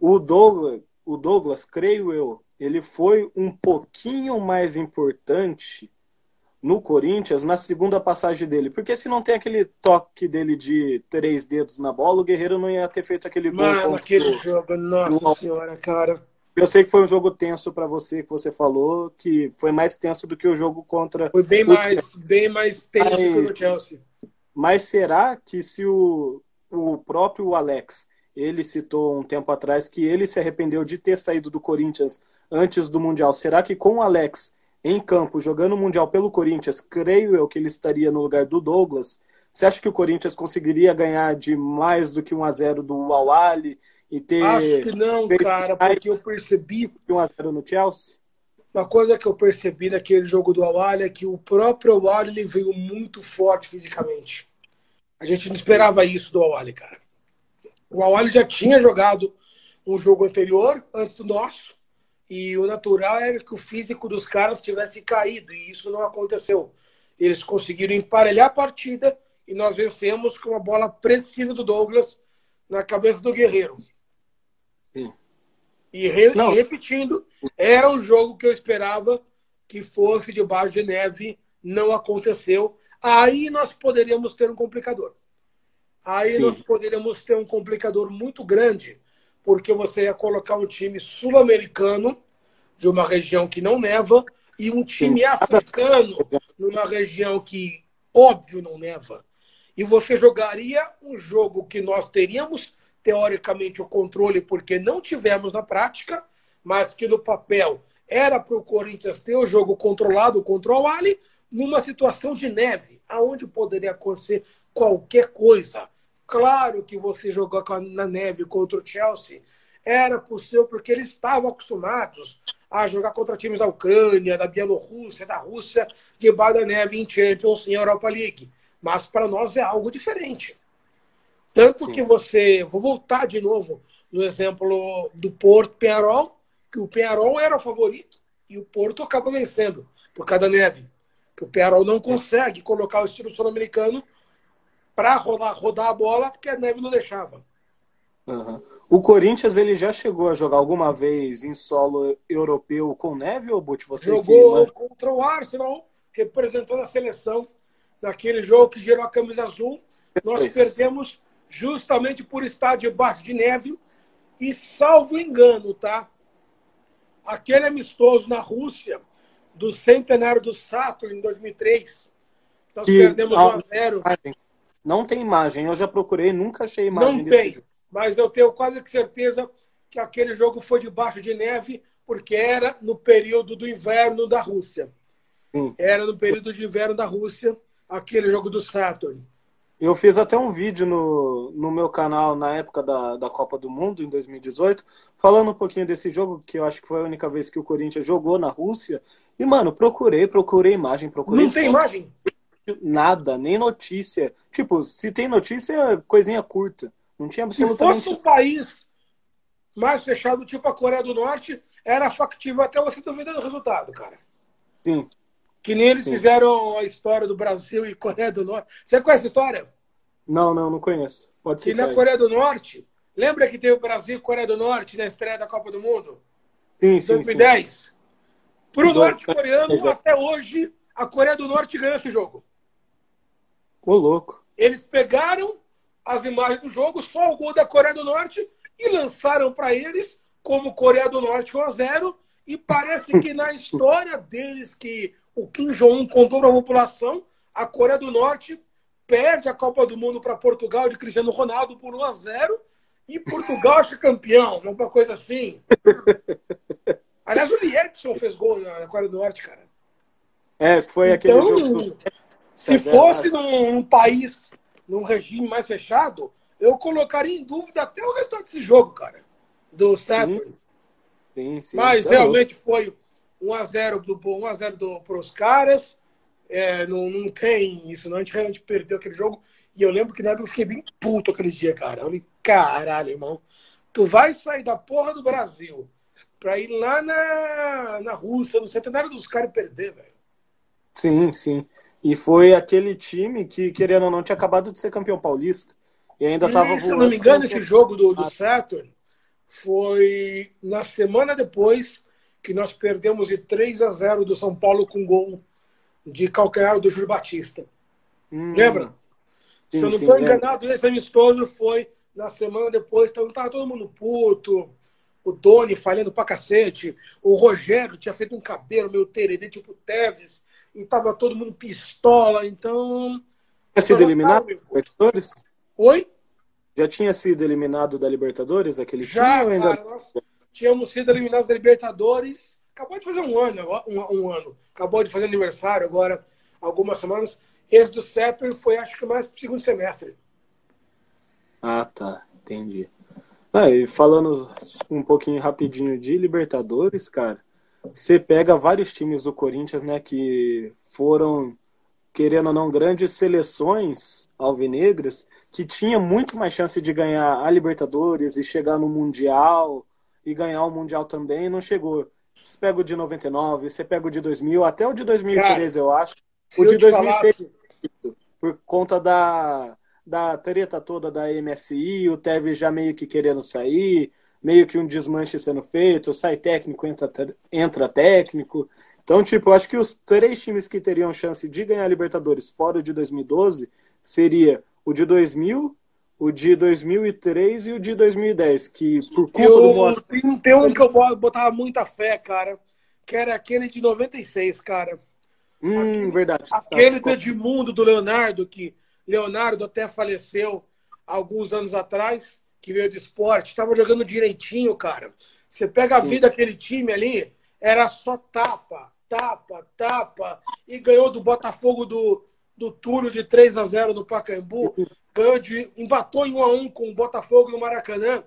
O Douglas, o Douglas, creio eu, ele foi um pouquinho mais importante no Corinthians na segunda passagem dele. Porque se não tem aquele toque dele de três dedos na bola, o Guerreiro não ia ter feito aquele gol. Mano, aquele jogo, nossa senhora, cara. Eu sei que foi um jogo tenso para você, que você falou, que foi mais tenso do que o jogo contra. Foi bem mais, Chelsea. bem mais tenso Aí, que o Chelsea. Mas será que se o, o próprio Alex, ele citou um tempo atrás que ele se arrependeu de ter saído do Corinthians antes do Mundial. Será que com o Alex em campo, jogando o Mundial pelo Corinthians, creio eu que ele estaria no lugar do Douglas? Você acha que o Corinthians conseguiria ganhar de mais do que 1 a 0 do Awali e ter Acho que não, cara, porque eu percebi 1 a 0 no Chelsea? Uma coisa que eu percebi naquele jogo do Awali é que o próprio Awali veio muito forte fisicamente. A gente não esperava isso do Awali, cara. O Awali já tinha jogado um jogo anterior, antes do nosso, e o natural era que o físico dos caras tivesse caído, e isso não aconteceu. Eles conseguiram emparelhar a partida e nós vencemos com uma bola precisa do Douglas na cabeça do Guerreiro. Sim. E, re e repetindo, era um jogo que eu esperava que fosse debaixo de neve, não aconteceu. Aí nós poderíamos ter um complicador. Aí Sim. nós poderíamos ter um complicador muito grande, porque você ia colocar um time sul-americano de uma região que não neva e um time Sim. africano numa região que, óbvio, não neva. E você jogaria um jogo que nós teríamos, teoricamente, o controle, porque não tivemos na prática, mas que no papel era para o Corinthians ter o jogo controlado, o control ali, numa situação de neve, aonde poderia acontecer qualquer coisa. Claro que você jogou na neve contra o Chelsea era possível porque eles estavam acostumados a jogar contra times da Ucrânia, da Bielorrússia, da Rússia, debaixo da neve em Champions e Europa League. Mas para nós é algo diferente. Tanto Sim. que você. Vou voltar de novo no exemplo do Porto Penarol, que o Penarol era o favorito e o Porto acaba vencendo por causa da neve. Que o Penarol não consegue colocar o estilo sul-americano para rodar, rodar a bola porque a neve não deixava. Uhum. O Corinthians ele já chegou a jogar alguma vez em solo europeu com neve ou Butch? Você Jogou que... contra o Arsenal, representando a seleção naquele jogo que gerou a camisa azul. Nós perdemos justamente por estar debaixo de neve e salvo engano, tá? Aquele amistoso na Rússia do centenário do Saturn em 2003, nós e, perdemos 1 a 0. Não tem imagem, eu já procurei, nunca achei imagem Não tem. Jogo mas eu tenho quase certeza que aquele jogo foi debaixo de neve, porque era no período do inverno da Rússia. Sim. Era no período de inverno da Rússia, aquele jogo do Saturn. Eu fiz até um vídeo no, no meu canal na época da, da Copa do Mundo, em 2018, falando um pouquinho desse jogo, que eu acho que foi a única vez que o Corinthians jogou na Rússia. E, mano, procurei, procurei imagem, procurei. Não tem imagem? Nada, nem notícia. Tipo, se tem notícia, coisinha curta. Não tinha absolutamente... Se fosse um país mais fechado, tipo a Coreia do Norte, era factível até você duvidar do resultado, cara. Sim. Que nem eles Sim. fizeram a história do Brasil e Coreia do Norte. Você conhece a história? Não, não, não conheço. Pode ser. Que na Coreia do Norte, lembra que teve o Brasil e Coreia do Norte na estreia da Copa do Mundo? Sim, sim. 2010. Para o norte-coreano, até hoje, a Coreia do Norte ganhou esse jogo. Ô, louco. Eles pegaram as imagens do jogo, só o gol da Coreia do Norte, e lançaram para eles como Coreia do Norte 1 a 0 e parece que na história deles que o Kim Jong-un contou para a população, a Coreia do Norte perde a Copa do Mundo para Portugal de Cristiano Ronaldo por 1 a 0 e Portugal é campeão, uma coisa assim. Aliás, o Lietzson fez gol na Coreia do Norte, cara. É, foi aquele então, jogo. Se fosse num, num país num regime mais fechado, eu colocaria em dúvida até o resultado desse jogo, cara. Do Saturn. Sim, sim. Mas é realmente foi 1x0 para os caras. É, não, não tem isso, não. A gente realmente perdeu aquele jogo. E eu lembro que na época eu fiquei bem puto aquele dia, cara. Eu falei, caralho, irmão. Tu vai sair da porra do Brasil pra ir lá na, na Rússia, no centenário dos caras e perder, velho. Sim, sim. E foi aquele time que, querendo ou não, tinha acabado de ser campeão paulista. E ainda estava Se não me engano, esse jogo do, do Saturn foi na semana depois que nós perdemos de 3 a 0 do São Paulo com gol de calcanhar do Júlio Batista. Hum. Lembra? Sim, Se eu não estou enganado, esse amistoso foi na semana depois, então estava todo mundo puto. O Doni falhando pra cacete. O Rogério tinha feito um cabelo meio tererê, tipo Teves e tava todo mundo pistola, então. Tinha sido eliminado da Libertadores? Oi? Já tinha sido eliminado da Libertadores aquele Já, time? Cara, ainda... nós tínhamos sido eliminados da Libertadores. Acabou de fazer um ano, um, um, ano. Acabou de fazer aniversário agora, algumas semanas. Esse do Sepper foi, acho que mais pro segundo semestre. Ah, tá. Entendi. Ah, e falando um pouquinho rapidinho de Libertadores, cara, você pega vários times do Corinthians, né, que foram, querendo ou não, grandes seleções alvinegras, que tinha muito mais chance de ganhar a Libertadores e chegar no Mundial e ganhar o Mundial também, não chegou. Você pega o de 99, você pega o de 2000, até o de 2013, Cara, eu acho. O de 2006, falasse... por conta da, da treta toda da MSI, o Tevez já meio que querendo sair, meio que um desmanche sendo feito, sai técnico, entra, entra técnico. Então, tipo, eu acho que os três times que teriam chance de ganhar a Libertadores fora de 2012 seria o de 2000, o de 2003 e o de 2010, que por culpa Eu, do Moacir... tem, tem um que eu bo- botava muita fé, cara, que era aquele de 96, cara. Hum, verdade. Aquele do Tá. Edmundo, do Leonardo, que Leonardo até faleceu alguns anos atrás, que veio de esporte, estava jogando direitinho, cara. Você pega a vida daquele time ali, era só tapa, tapa, tapa, e ganhou do Botafogo do, do Túlio de 3 a 0 no Pacaembu, *laughs* ganhou de, empatou em 1 a 1 com o Botafogo no Maracanã,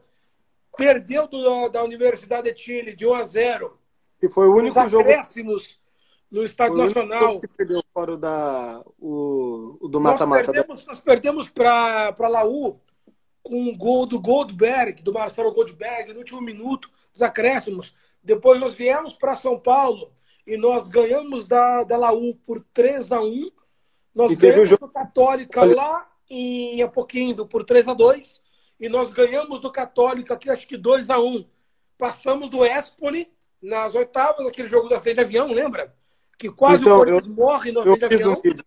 perdeu do- da Universidade de Chile de 1 a 0 Que foi o único jogo acréscimos no Estádio Foi o único Nacional. jogo que perdeu fora o da, o, o do Nós mata-mata. né? perdemos, nós perdemos para Laú com um gol do Goldberg, do Marcelo Goldberg, no último minuto dos acréscimos. Depois nós viemos para São Paulo e nós ganhamos da, da Laú por 3 a 1 Nós E ganhamos jogo- do Católica Olha- lá em Apoquindo por 3 a 2 e nós ganhamos do Católica aqui, acho que 2 a 1 Passamos do Espoli nas oitavas, aquele jogo do acidente de avião, lembra? Que quase Então, o Corinthians morre no acidente de um avião. vídeo.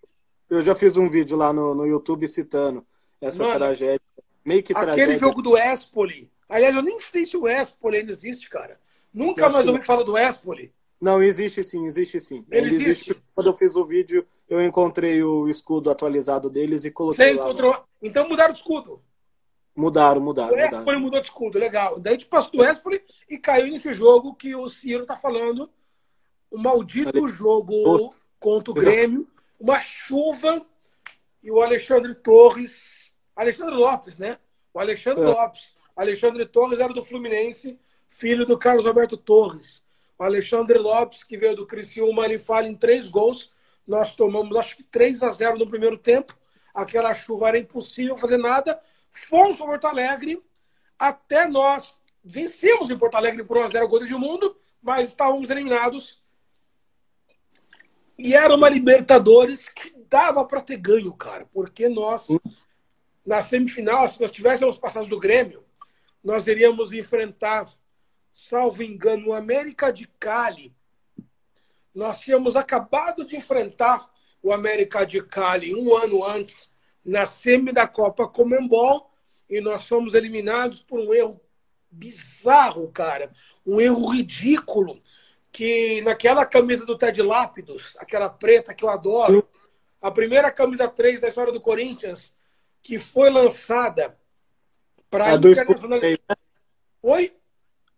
Eu já fiz um vídeo lá no, no YouTube citando essa Mano, tragédia. Meio que Aquele tragédia. jogo do Espoli. Aliás, eu nem sei se o Espoli ainda existe, cara. Nunca Eu mais que ouvi falar do Espoli. Não, existe sim, existe sim. Ele Ele existe? porque Quando eu fiz o vídeo, eu encontrei o escudo atualizado deles e coloquei Você lá. encontrou. Então mudaram o escudo. Mudaram, mudaram, O Espoli mudou de escudo, legal. Daí a gente passou do Espoli e caiu nesse jogo que o Ciro tá falando. O maldito Ale- jogo contra o Grêmio. Uma chuva e o Alexandre Torres. Alexandre Lopes, né? O Alexandre É. Lopes. Alexandre Torres era do Fluminense, filho do Carlos Alberto Torres. O Alexandre Lopes, que veio do Criciúma, ele falha em três gols. Nós tomamos, acho que 3 a 0 no primeiro tempo. Aquela chuva era impossível fazer nada. Fomos para Porto Alegre, até nós vencemos em Porto Alegre por 1 a 0 gol de mundo, mas estávamos eliminados. E era uma Libertadores que dava para ter ganho, cara, porque nós, na semifinal, se nós tivéssemos passado do Grêmio, nós iríamos enfrentar, salvo engano, o América de Cali. Nós tínhamos acabado de enfrentar o América de Cali um ano antes, na semi da Copa Comembol, e nós fomos eliminados por um erro bizarro, cara. Um erro ridículo. Que naquela camisa do Ted Lápidos, aquela preta que eu adoro, a primeira camisa 3 da história do Corinthians, que foi lançada para A do escudo no meio, né? Oi?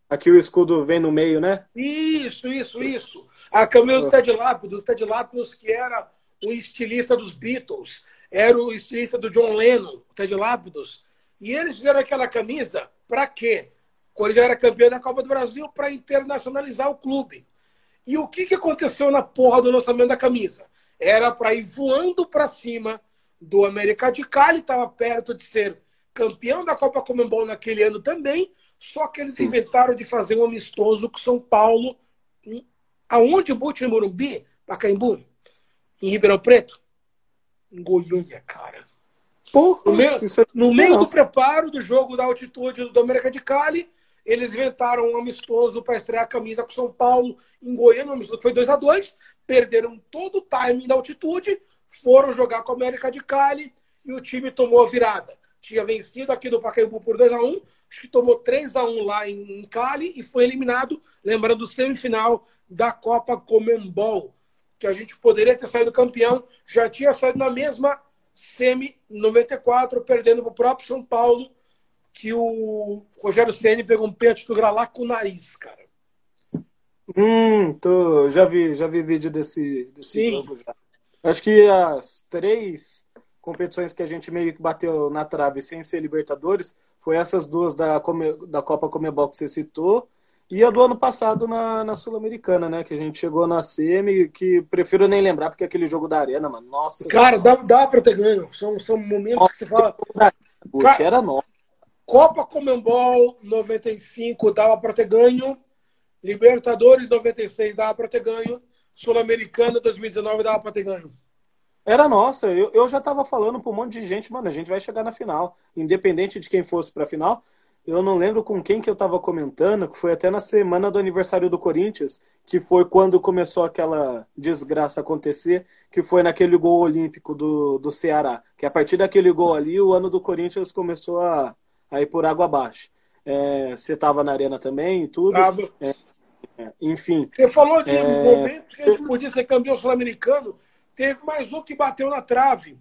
Aqui o escudo vem no meio, né? Isso, isso, isso. A camisa do Ted Lápidos, Ted Lápidos que era o estilista dos Beatles, era o estilista do John Lennon, Ted Lápidos. E eles fizeram aquela camisa para quê? O Corinthians era campeão da Copa do Brasil para internacionalizar o clube. E o que, que aconteceu na porra do lançamento da camisa? Era para ir voando para cima do América de Cali, estava perto de ser campeão da Copa Comembol naquele ano também, só que eles inventaram de fazer um amistoso com São Paulo, em- aonde o Bote em Morumbi, Pacaembu, em Ribeirão Preto, em Goiânia, cara. Porra, No meio, é- no meio do preparo do jogo da altitude do América de Cali, eles inventaram um amistoso para estrear a camisa com São Paulo em Goiânia. O amistoso foi 2 a 2 perderam todo o timing da altitude, foram jogar com a América de Cali e o time tomou a virada. Tinha vencido aqui no Pacaembu por 2 a 1 acho que tomou 3 a 1 lá em Cali e foi eliminado, lembrando, semifinal da Copa Comembol, que a gente poderia ter saído campeão, já tinha saído na mesma semi 94, perdendo para o próprio São Paulo, que o Rogério Ceni pegou um pênalti do Gralá com o nariz, cara. Hum, tô, já vi, já vi vídeo desse, desse Sim. jogo já. Acho que as três competições que a gente meio que bateu na trave sem ser Libertadores foi essas duas da, Come- da Copa Comebol que você citou e a do ano passado na, na Sul-Americana, né? Que a gente chegou na semi, que prefiro nem lembrar porque aquele jogo da Arena, mano. Nossa. Cara, dá, dá para ter ganho. São, são momentos que você fala. Putz, cara- era nosso. Copa Comembol 95 dava para ter ganho. Libertadores 96 dava para ter ganho. Sul-Americana 2019 dava para ter ganho. Era nossa, eu, eu já tava falando pra um monte de gente, mano, a gente vai chegar na final, independente de quem fosse pra final. Eu não lembro com quem que eu tava comentando, que foi até na semana do aniversário do Corinthians, que foi quando começou aquela desgraça acontecer, que foi naquele gol olímpico do, do Ceará. Que a partir daquele gol ali, o ano do Corinthians começou a, a ir por água abaixo. É, você estava na arena também e tudo. É, é, enfim. Você falou de é... momentos que a gente podia ser campeão sul-americano. Teve mais um que bateu na trave.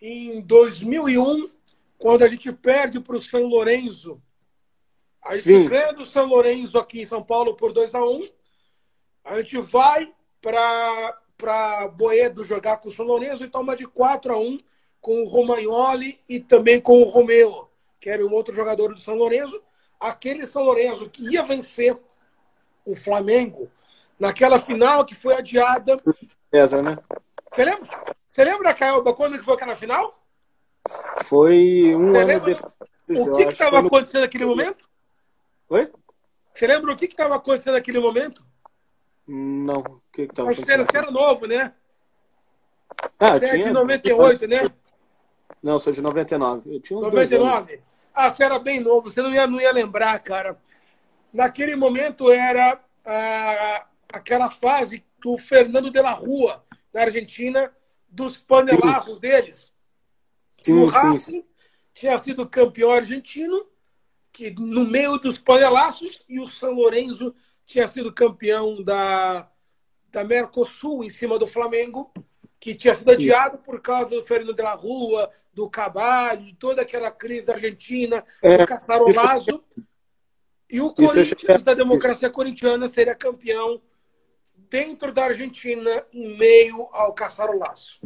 Em 2001, quando a gente perde para o São Lourenço. A gente ganha do São Lourenço aqui em São Paulo por 2 a 1 A gente vai para Boedo jogar com o São Lourenço e toma de 4 a 1 com o Romagnoli e também com o Romeu, que era um outro jogador do São Lourenço aquele São Lourenço que ia vencer o Flamengo naquela final que foi adiada. César, né? Você lembra, você lembra Caioba, quando que foi aquela final? Foi um Você ano lembra? depois. O que estava no... acontecendo naquele momento? Oi? Você lembra o que estava acontecendo naquele momento? Não, o que estava acontecendo? Você era novo, né? Ah, você tinha... é de 98, né? Não, sou de 99. Eu tinha uns 99? Ah, você era bem novo, você não ia, não ia lembrar, cara. Naquele momento era ah, aquela fase do Fernando de la Rua, na Argentina, dos panelaços sim. deles. Sim, o Racing sim, tinha sido campeão argentino, que no meio dos panelaços, e o São Lourenço tinha sido campeão da, da Mercosul em cima do Flamengo, que tinha sido adiado por causa do Fernando de la Rua, do Caballo, de toda aquela crise argentina, é, do Caçarolazo. E o Corinthians, da democracia corintiana, seria campeão dentro da Argentina, em meio ao Caçarolaço.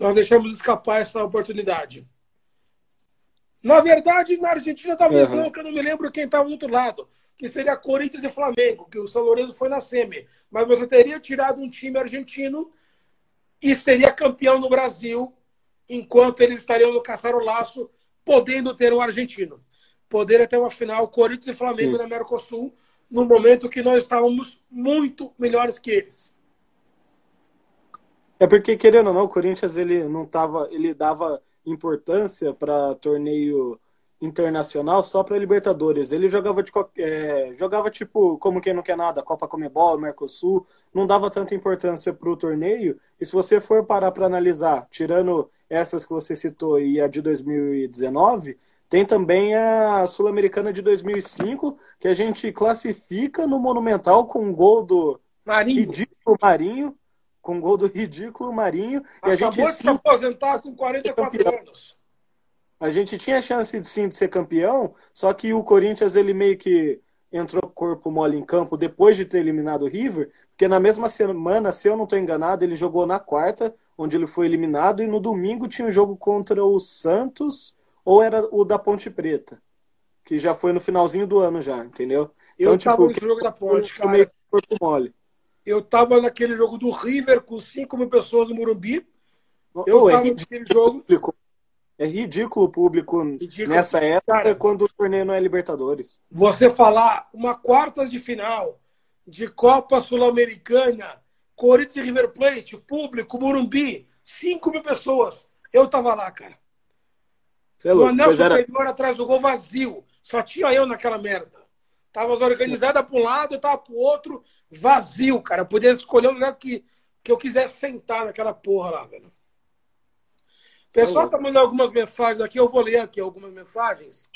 Nós deixamos escapar essa oportunidade. Na verdade, na Argentina, talvez uhum. não, que eu não me lembro quem estava do outro lado, que seria Corinthians e Flamengo, que o São Lourenço foi na semi. Mas você teria tirado um time argentino e seria campeão no Brasil, enquanto eles estariam no caçar-o-laço, podendo ter um argentino. Poder até uma final Corinthians e Flamengo Sim. na Mercosul, no momento que nós estávamos muito melhores que eles. É porque, querendo ou não, o Corinthians ele não tava, ele dava importância para torneio internacional só para Libertadores. Ele jogava de é, jogava tipo como quem não quer nada, Copa Comebol, Mercosul, não dava tanta importância para o torneio. E se você for parar para analisar, tirando essas que você citou e a de 2019, tem também a Sul-Americana de 2005, que a gente classifica no Monumental com um gol do Marinho. ridículo Marinho, com um gol do ridículo Marinho. Acabou e a gente de se aposentar com 44 anos. A gente tinha chance de sim de ser campeão, só que o Corinthians ele meio que entrou corpo mole em campo depois de ter eliminado o River, porque na mesma semana, se eu não estou enganado, ele jogou na quarta, onde ele foi eliminado, e no domingo tinha um jogo contra o Santos, ou era o da Ponte Preta, que já foi no finalzinho do ano já, entendeu? Então, eu tipo, tava no jogo da Ponte, cara. Meio corpo mole. Eu tava naquele jogo do River com 5 mil pessoas no Morumbi. Eu oh, tava é naquele jogo. É ridículo o público ridículo. nessa época Cara, quando o torneio não é Libertadores. Você falar uma quarta de final de Copa Sul-Americana, Corinthians e River Plate, público, Morumbi, 5 mil pessoas. Eu tava lá, cara. Você é louco, no anel superior era... atrás do gol vazio. Só tinha eu naquela merda. Tava organizada para um lado, eu tava pro outro, vazio, cara. Eu podia escolher o lugar que, que eu quisesse sentar naquela porra lá, velho. O pessoal está mandando algumas mensagens aqui, eu vou ler aqui algumas mensagens.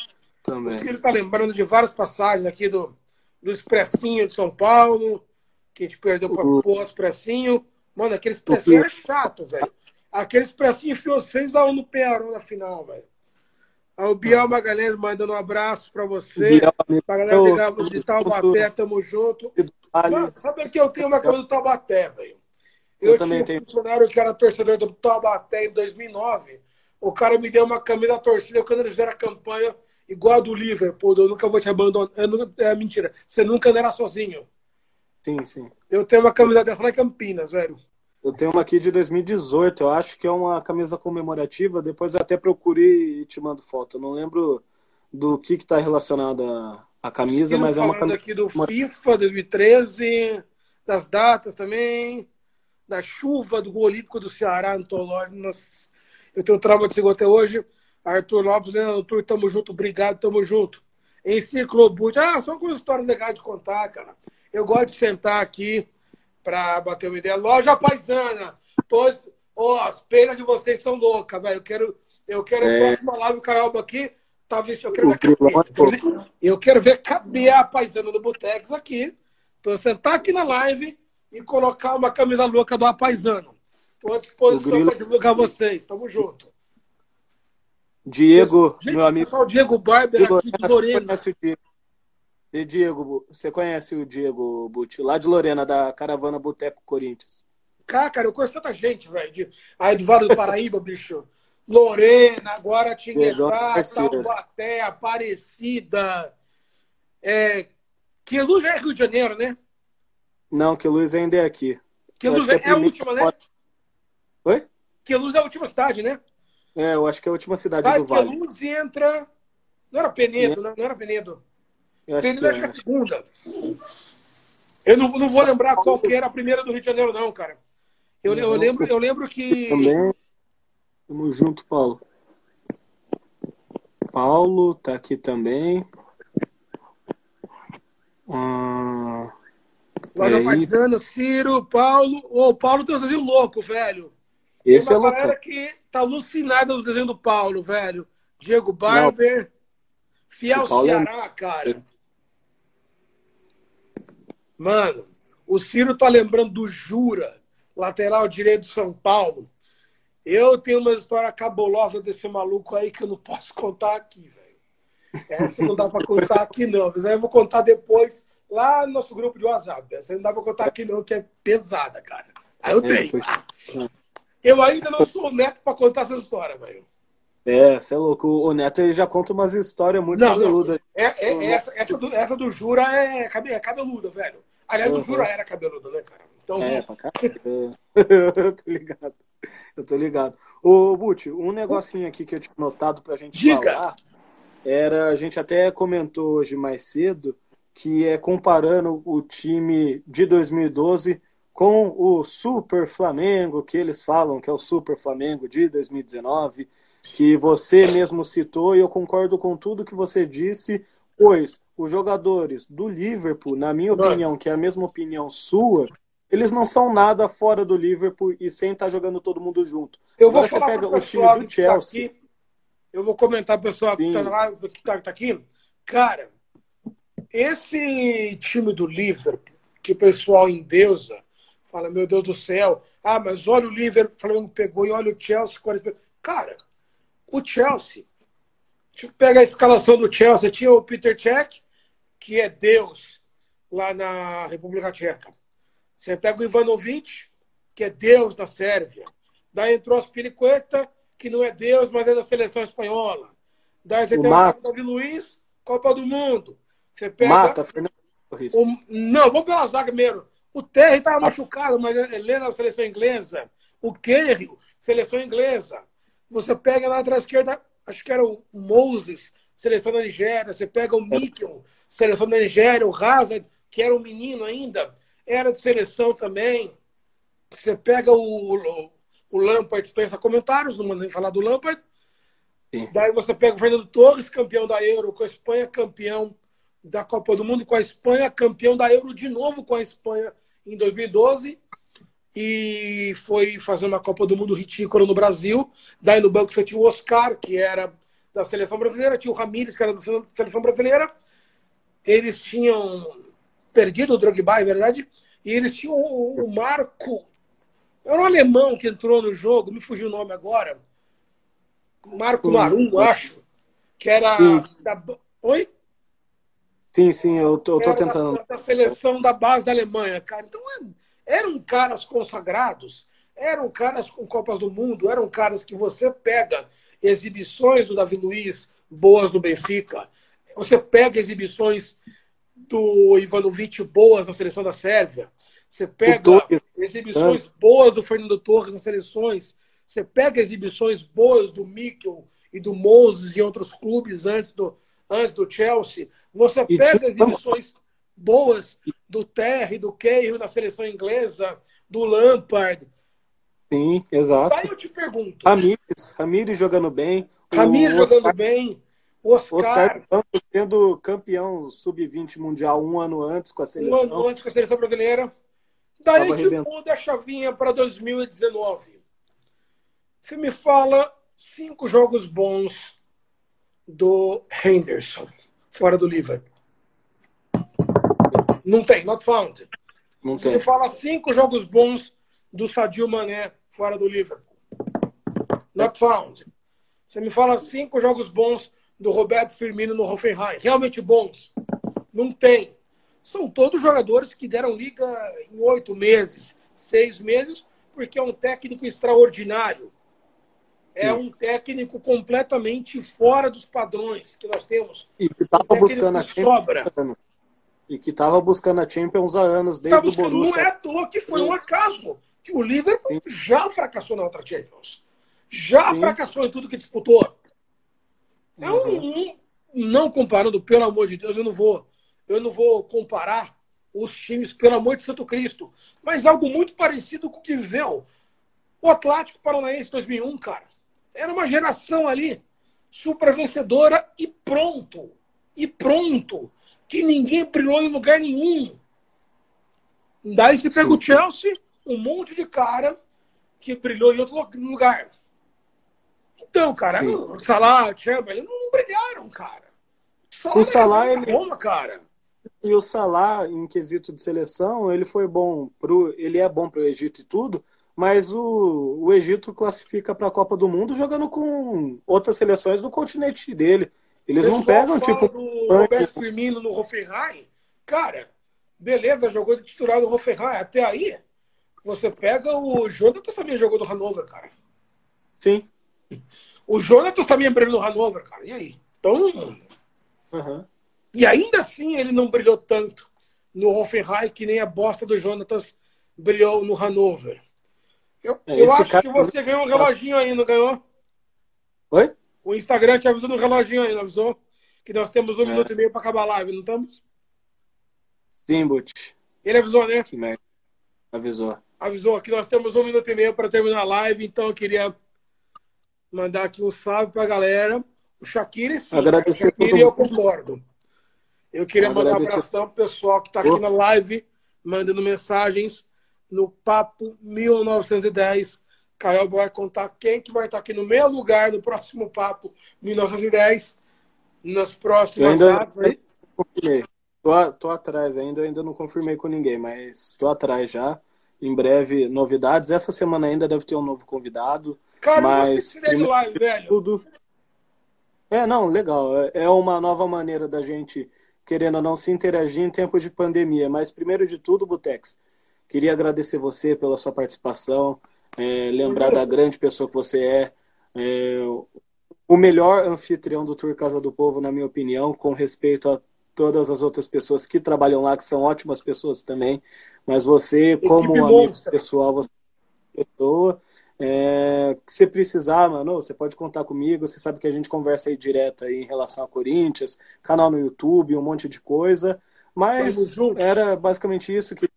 Também. Ele está lembrando de várias passagens aqui do, do Expressinho de São Paulo, que a gente perdeu para o uhum. Expressinho. Mano, aquele Expressinho é chato, velho. Aquele Expressinho enfiou 6x1 no Penharol na final, velho. O Biel Magalhães mandando um abraço para você. Para a galera de, de Taubaté, tamo junto. Mano, sabe que eu tenho uma camisa do Taubaté, velho? Eu, eu também tinha um funcionário que era torcedor do Taubaté em 2009. O cara me deu uma camisa torcida quando eles fizeram a campanha igual a do Liverpool. Eu nunca vou te abandonar. É mentira. Você nunca era sozinho. Sim, sim. Eu tenho uma camisa dessa na Campinas, velho. Eu tenho uma aqui de 2018. Eu acho que é uma camisa comemorativa. Depois eu até procurei e te mando foto. Eu não lembro do que está relacionado à, à camisa, mas é uma camisa. aqui do FIFA 2013, das datas também da chuva do gol olímpico do Ceará. Nossa, eu tenho trauma de segundo até hoje. Arthur Lopes, né? Arthur, tamo junto, obrigado, tamo junto. Enciclobut. Ah, são com histórias legais de contar, cara. Eu gosto de sentar aqui para bater uma ideia. Loja paisana. Todos, ó, as penas de vocês são loucas, velho. Eu quero, eu quero é. a próxima live, o Caralba aqui. Tá, eu quero ver caber. Eu quero ver caber a paisana do Botex aqui. Pra eu sentar aqui na live e colocar uma camisa louca do Apaisano. Estou à disposição para divulgar vocês. Tamo junto. Diego, Gente, meu amigo. Pessoal, Diego Barber aqui de Lorena. Você conhece o Diego? E Diego, você conhece o Diego Butti, lá de Lorena, da Caravana Boteco Corinthians. Cara, cara, eu conheço tanta gente, velho. Aí do Vale do Paraíba, *laughs* bicho. Lorena, Guaratinguetá, Taubaté, Aparecida. É... Que luz é Rio de Janeiro, né? Não, que luz ainda é aqui. Que luz é, é, a última, né? Oi? Que luz é a última cidade, né? É, eu acho que é a última cidade ah, do Vale. Que luz entra. Não era Penedo, é. não era Penedo. Eu acho Penedo que, acho que é a segunda. Eu não, não vou lembrar qual que era a primeira do Rio de Janeiro, não, cara. Eu, eu, lembro, eu lembro que. Também. Tamo junto, Paulo. Paulo tá aqui também. Ah, Loja Paisana, Ciro, Paulo. Ô, oh, Paulo tem um desenho louco, velho. Esse tem uma é louco. galera que tá alucinada nos desenhos do Paulo, velho. Diego Barber. Não. Fiel é Ceará, é... cara. Mano, o Ciro tá lembrando do Jura, lateral direito do São Paulo. Eu tenho uma história cabulosa desse maluco aí que eu não posso contar aqui, velho. Essa não dá para contar aqui, não. Mas aí eu vou contar depois lá no nosso grupo de WhatsApp. Essa não dá para contar aqui, não, que é pesada, cara. Aí eu é, tenho. *laughs* Eu ainda não sou neto para contar essa história, velho. É, você é louco. O Neto ele já conta umas histórias muito cabeludas. É, é, essa, essa, do, essa do Jura é, é cabeluda, velho. Aliás, uhum. o Jura era cabeludo, né, cara? Então, é, *laughs* pra eu tô ligado. Eu tô ligado. Ô, Buti, um negocinho aqui que eu tinha notado pra gente Diga. falar era, a gente até comentou hoje mais cedo, que é comparando o time de 2012 com o Super Flamengo, que eles falam que é o Super Flamengo de 2019, que você mesmo citou, e eu concordo com tudo que você disse, pois os jogadores do Liverpool, na minha opinião, que é a mesma opinião sua, eles não são nada fora do Liverpool e sem estar tá jogando todo mundo junto. Eu Agora vou falar você pega o time do tá Chelsea. Tá eu vou comentar pro pessoal que está lá, que tá, tá aqui. Cara, esse time do Liverpool, que o pessoal endeusa, fala, meu Deus do céu, ah, mas olha o Liverpool, o Flamengo pegou, e olha o Chelsea. Cara, o Chelsea, deixa eu pegar a escalação do Chelsea, tinha o Peter Cech, que é Deus lá na República Tcheca. Você pega o Ivanovic, que é Deus da Sérvia. Daí entrou a Spiricueta, que não é Deus, mas é da seleção espanhola. Daí você o tem Mata. o Davi Luiz, Copa do Mundo. Você pega. Mata, Fernando Torres. O... Não, vamos pela zaga primeiro. O Terry estava machucado, mas ele é da seleção inglesa. O Kerry, seleção inglesa. Você pega lá atrás esquerda, acho que era o Moses, seleção da Nigéria. Você pega o Mikkel, seleção da Nigéria. O Hazard, que era um menino ainda era de seleção também. Você pega o, o, o Lampard, dispensa comentários, não mandei falar do Lampard. Sim. Daí você pega o Fernando Torres, campeão da Euro com a Espanha, campeão da Copa do Mundo com a Espanha, campeão da Euro de novo com a Espanha em 2012 e foi fazer uma Copa do Mundo ridícula no Brasil. Daí no banco tinha o Oscar, que era da seleção brasileira, tinha o Ramires, que era da seleção brasileira. Eles tinham perdido o Drogba, é verdade. E eles tinham o, o Marco. Era um alemão que entrou no jogo, me fugiu o nome agora. Marco Marum, acho. Que era da. Oi? Sim, sim, eu tô, eu tô tentando. Da, da, seleção da base da Alemanha, cara. Então é, eram caras consagrados, eram caras com Copas do Mundo, eram caras que você pega exibições do Davi Luiz boas do Benfica, você pega exibições do Ivanovic boas na seleção da Sérvia. Você pega exibições boas do Fernando Torres nas seleções. Você pega exibições boas do Mikkel e do Moses e outros clubes antes do, antes do Chelsea. Você pega exibições boas do Terry, do Cahill na seleção inglesa, do Lampard. Sim, exato. Aí eu te pergunto. Ramires, Ramires jogando bem. Ramires jogando bem. Oscar, Oscar Campos sendo campeão sub-20 mundial um ano antes com a seleção. Um ano antes com a seleção brasileira. Daí gente muda a chavinha para 2019. Você me fala cinco jogos bons do Henderson, fora do Liverpool. Não tem, not found. Não Você tem. me fala cinco jogos bons do Sadio Mané, fora do Liverpool. Not found. Você me fala cinco jogos bons do Roberto Firmino no Hoffenheim. Realmente bons. Não tem. São todos jogadores que deram liga em oito meses, seis meses, porque é um técnico extraordinário. É Sim. um técnico completamente fora dos padrões que nós temos. E que estava um buscando a sobra. E que estava buscando a Champions há anos, desde tá buscando, o Borussia. Não é à toa que foi um acaso que o Liverpool Sim. já fracassou na outra Champions. Já Sim. fracassou em tudo que disputou. É um, não comparando, pelo amor de Deus, eu não vou, eu não vou comparar os times, pelo amor de Santo Cristo, mas algo muito parecido com o que viveu o Atlético Paranaense 2001, cara. Era uma geração ali super vencedora e pronto. E pronto. Que ninguém brilhou em lugar nenhum. Daí você pega Sim. o Chelsea, um monte de cara que brilhou em outro lugar. Então, cara, Sim. o Salah, o Chamberlain não brilharam, cara. O Salah, ele... Roma, cara. E o Salah, em quesito de seleção, ele foi bom pro, ele é bom para o Egito e tudo, mas o, o Egito classifica para a Copa do Mundo jogando com outras seleções do continente dele. Eles não pegam tipo do Roberto Firmino no Hoffenheim. Cara, beleza, jogou de titular no Hoffenheim. Até aí, você pega o Jonathan também jogou no Hannover, cara. Sim. O Jonatas também brilhou no Hannover, cara. E aí? Então. Uhum. E ainda assim ele não brilhou tanto no Hoffenheim que nem a bosta do Jonatas brilhou no Hannover. Eu, é, eu acho cara... que você ganhou um reloginho aí, não ganhou? Oi? O Instagram te avisou no reloginho aí, não avisou? Que nós temos um é. minuto e meio para acabar a live, não estamos? Sim, Butch. Ele avisou, né? Sim, avisou. Avisou que nós temos um minuto e meio para terminar a live, então eu queria mandar aqui um salve para a galera. O Shakira, sim. Agradecer o Shakira, eu concordo. Eu queria Agradecer. mandar um abração pro pessoal que está aqui na live, mandando mensagens no Papo 1910. Caio vai contar quem que vai estar aqui no meu lugar no próximo Papo 1910. Nas próximas eu ainda, datas. Tô, tô atrás ainda, ainda não confirmei com ninguém, mas estou atrás já. Em breve, novidades. Essa semana ainda deve ter um novo convidado. Cara, mas primeiro, live, velho. Tudo... É, não, legal. É, é uma nova maneira da gente, querendo ou não, se interagir em tempo de pandemia. Mas, primeiro de tudo, Butex, queria agradecer você pela sua participação, é, lembrar da grande pessoa que você é, é, o melhor anfitrião do Tour Casa do Povo, na minha opinião, com respeito a todas as outras pessoas que trabalham lá, que são ótimas pessoas também. Mas você, como um amigo pessoal, você é pessoa é, você precisar, mano, você pode contar comigo. Você sabe que a gente conversa aí direto aí em relação a Corinthians, canal no YouTube, um monte de coisa. Mas era basicamente isso que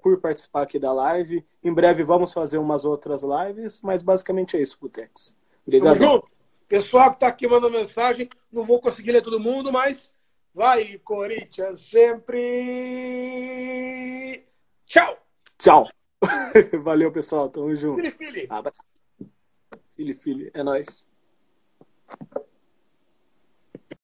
por participar aqui da live. Em breve vamos fazer umas outras lives, mas basicamente é isso, Putex. Obrigado. Pessoal que está aqui mandando mensagem, não vou conseguir ler todo mundo, mas vai, Corinthians, sempre. Tchau! Tchau! *laughs* Valeu, pessoal. Tamo junto. Fili, fili. Fili, fili. É nóis.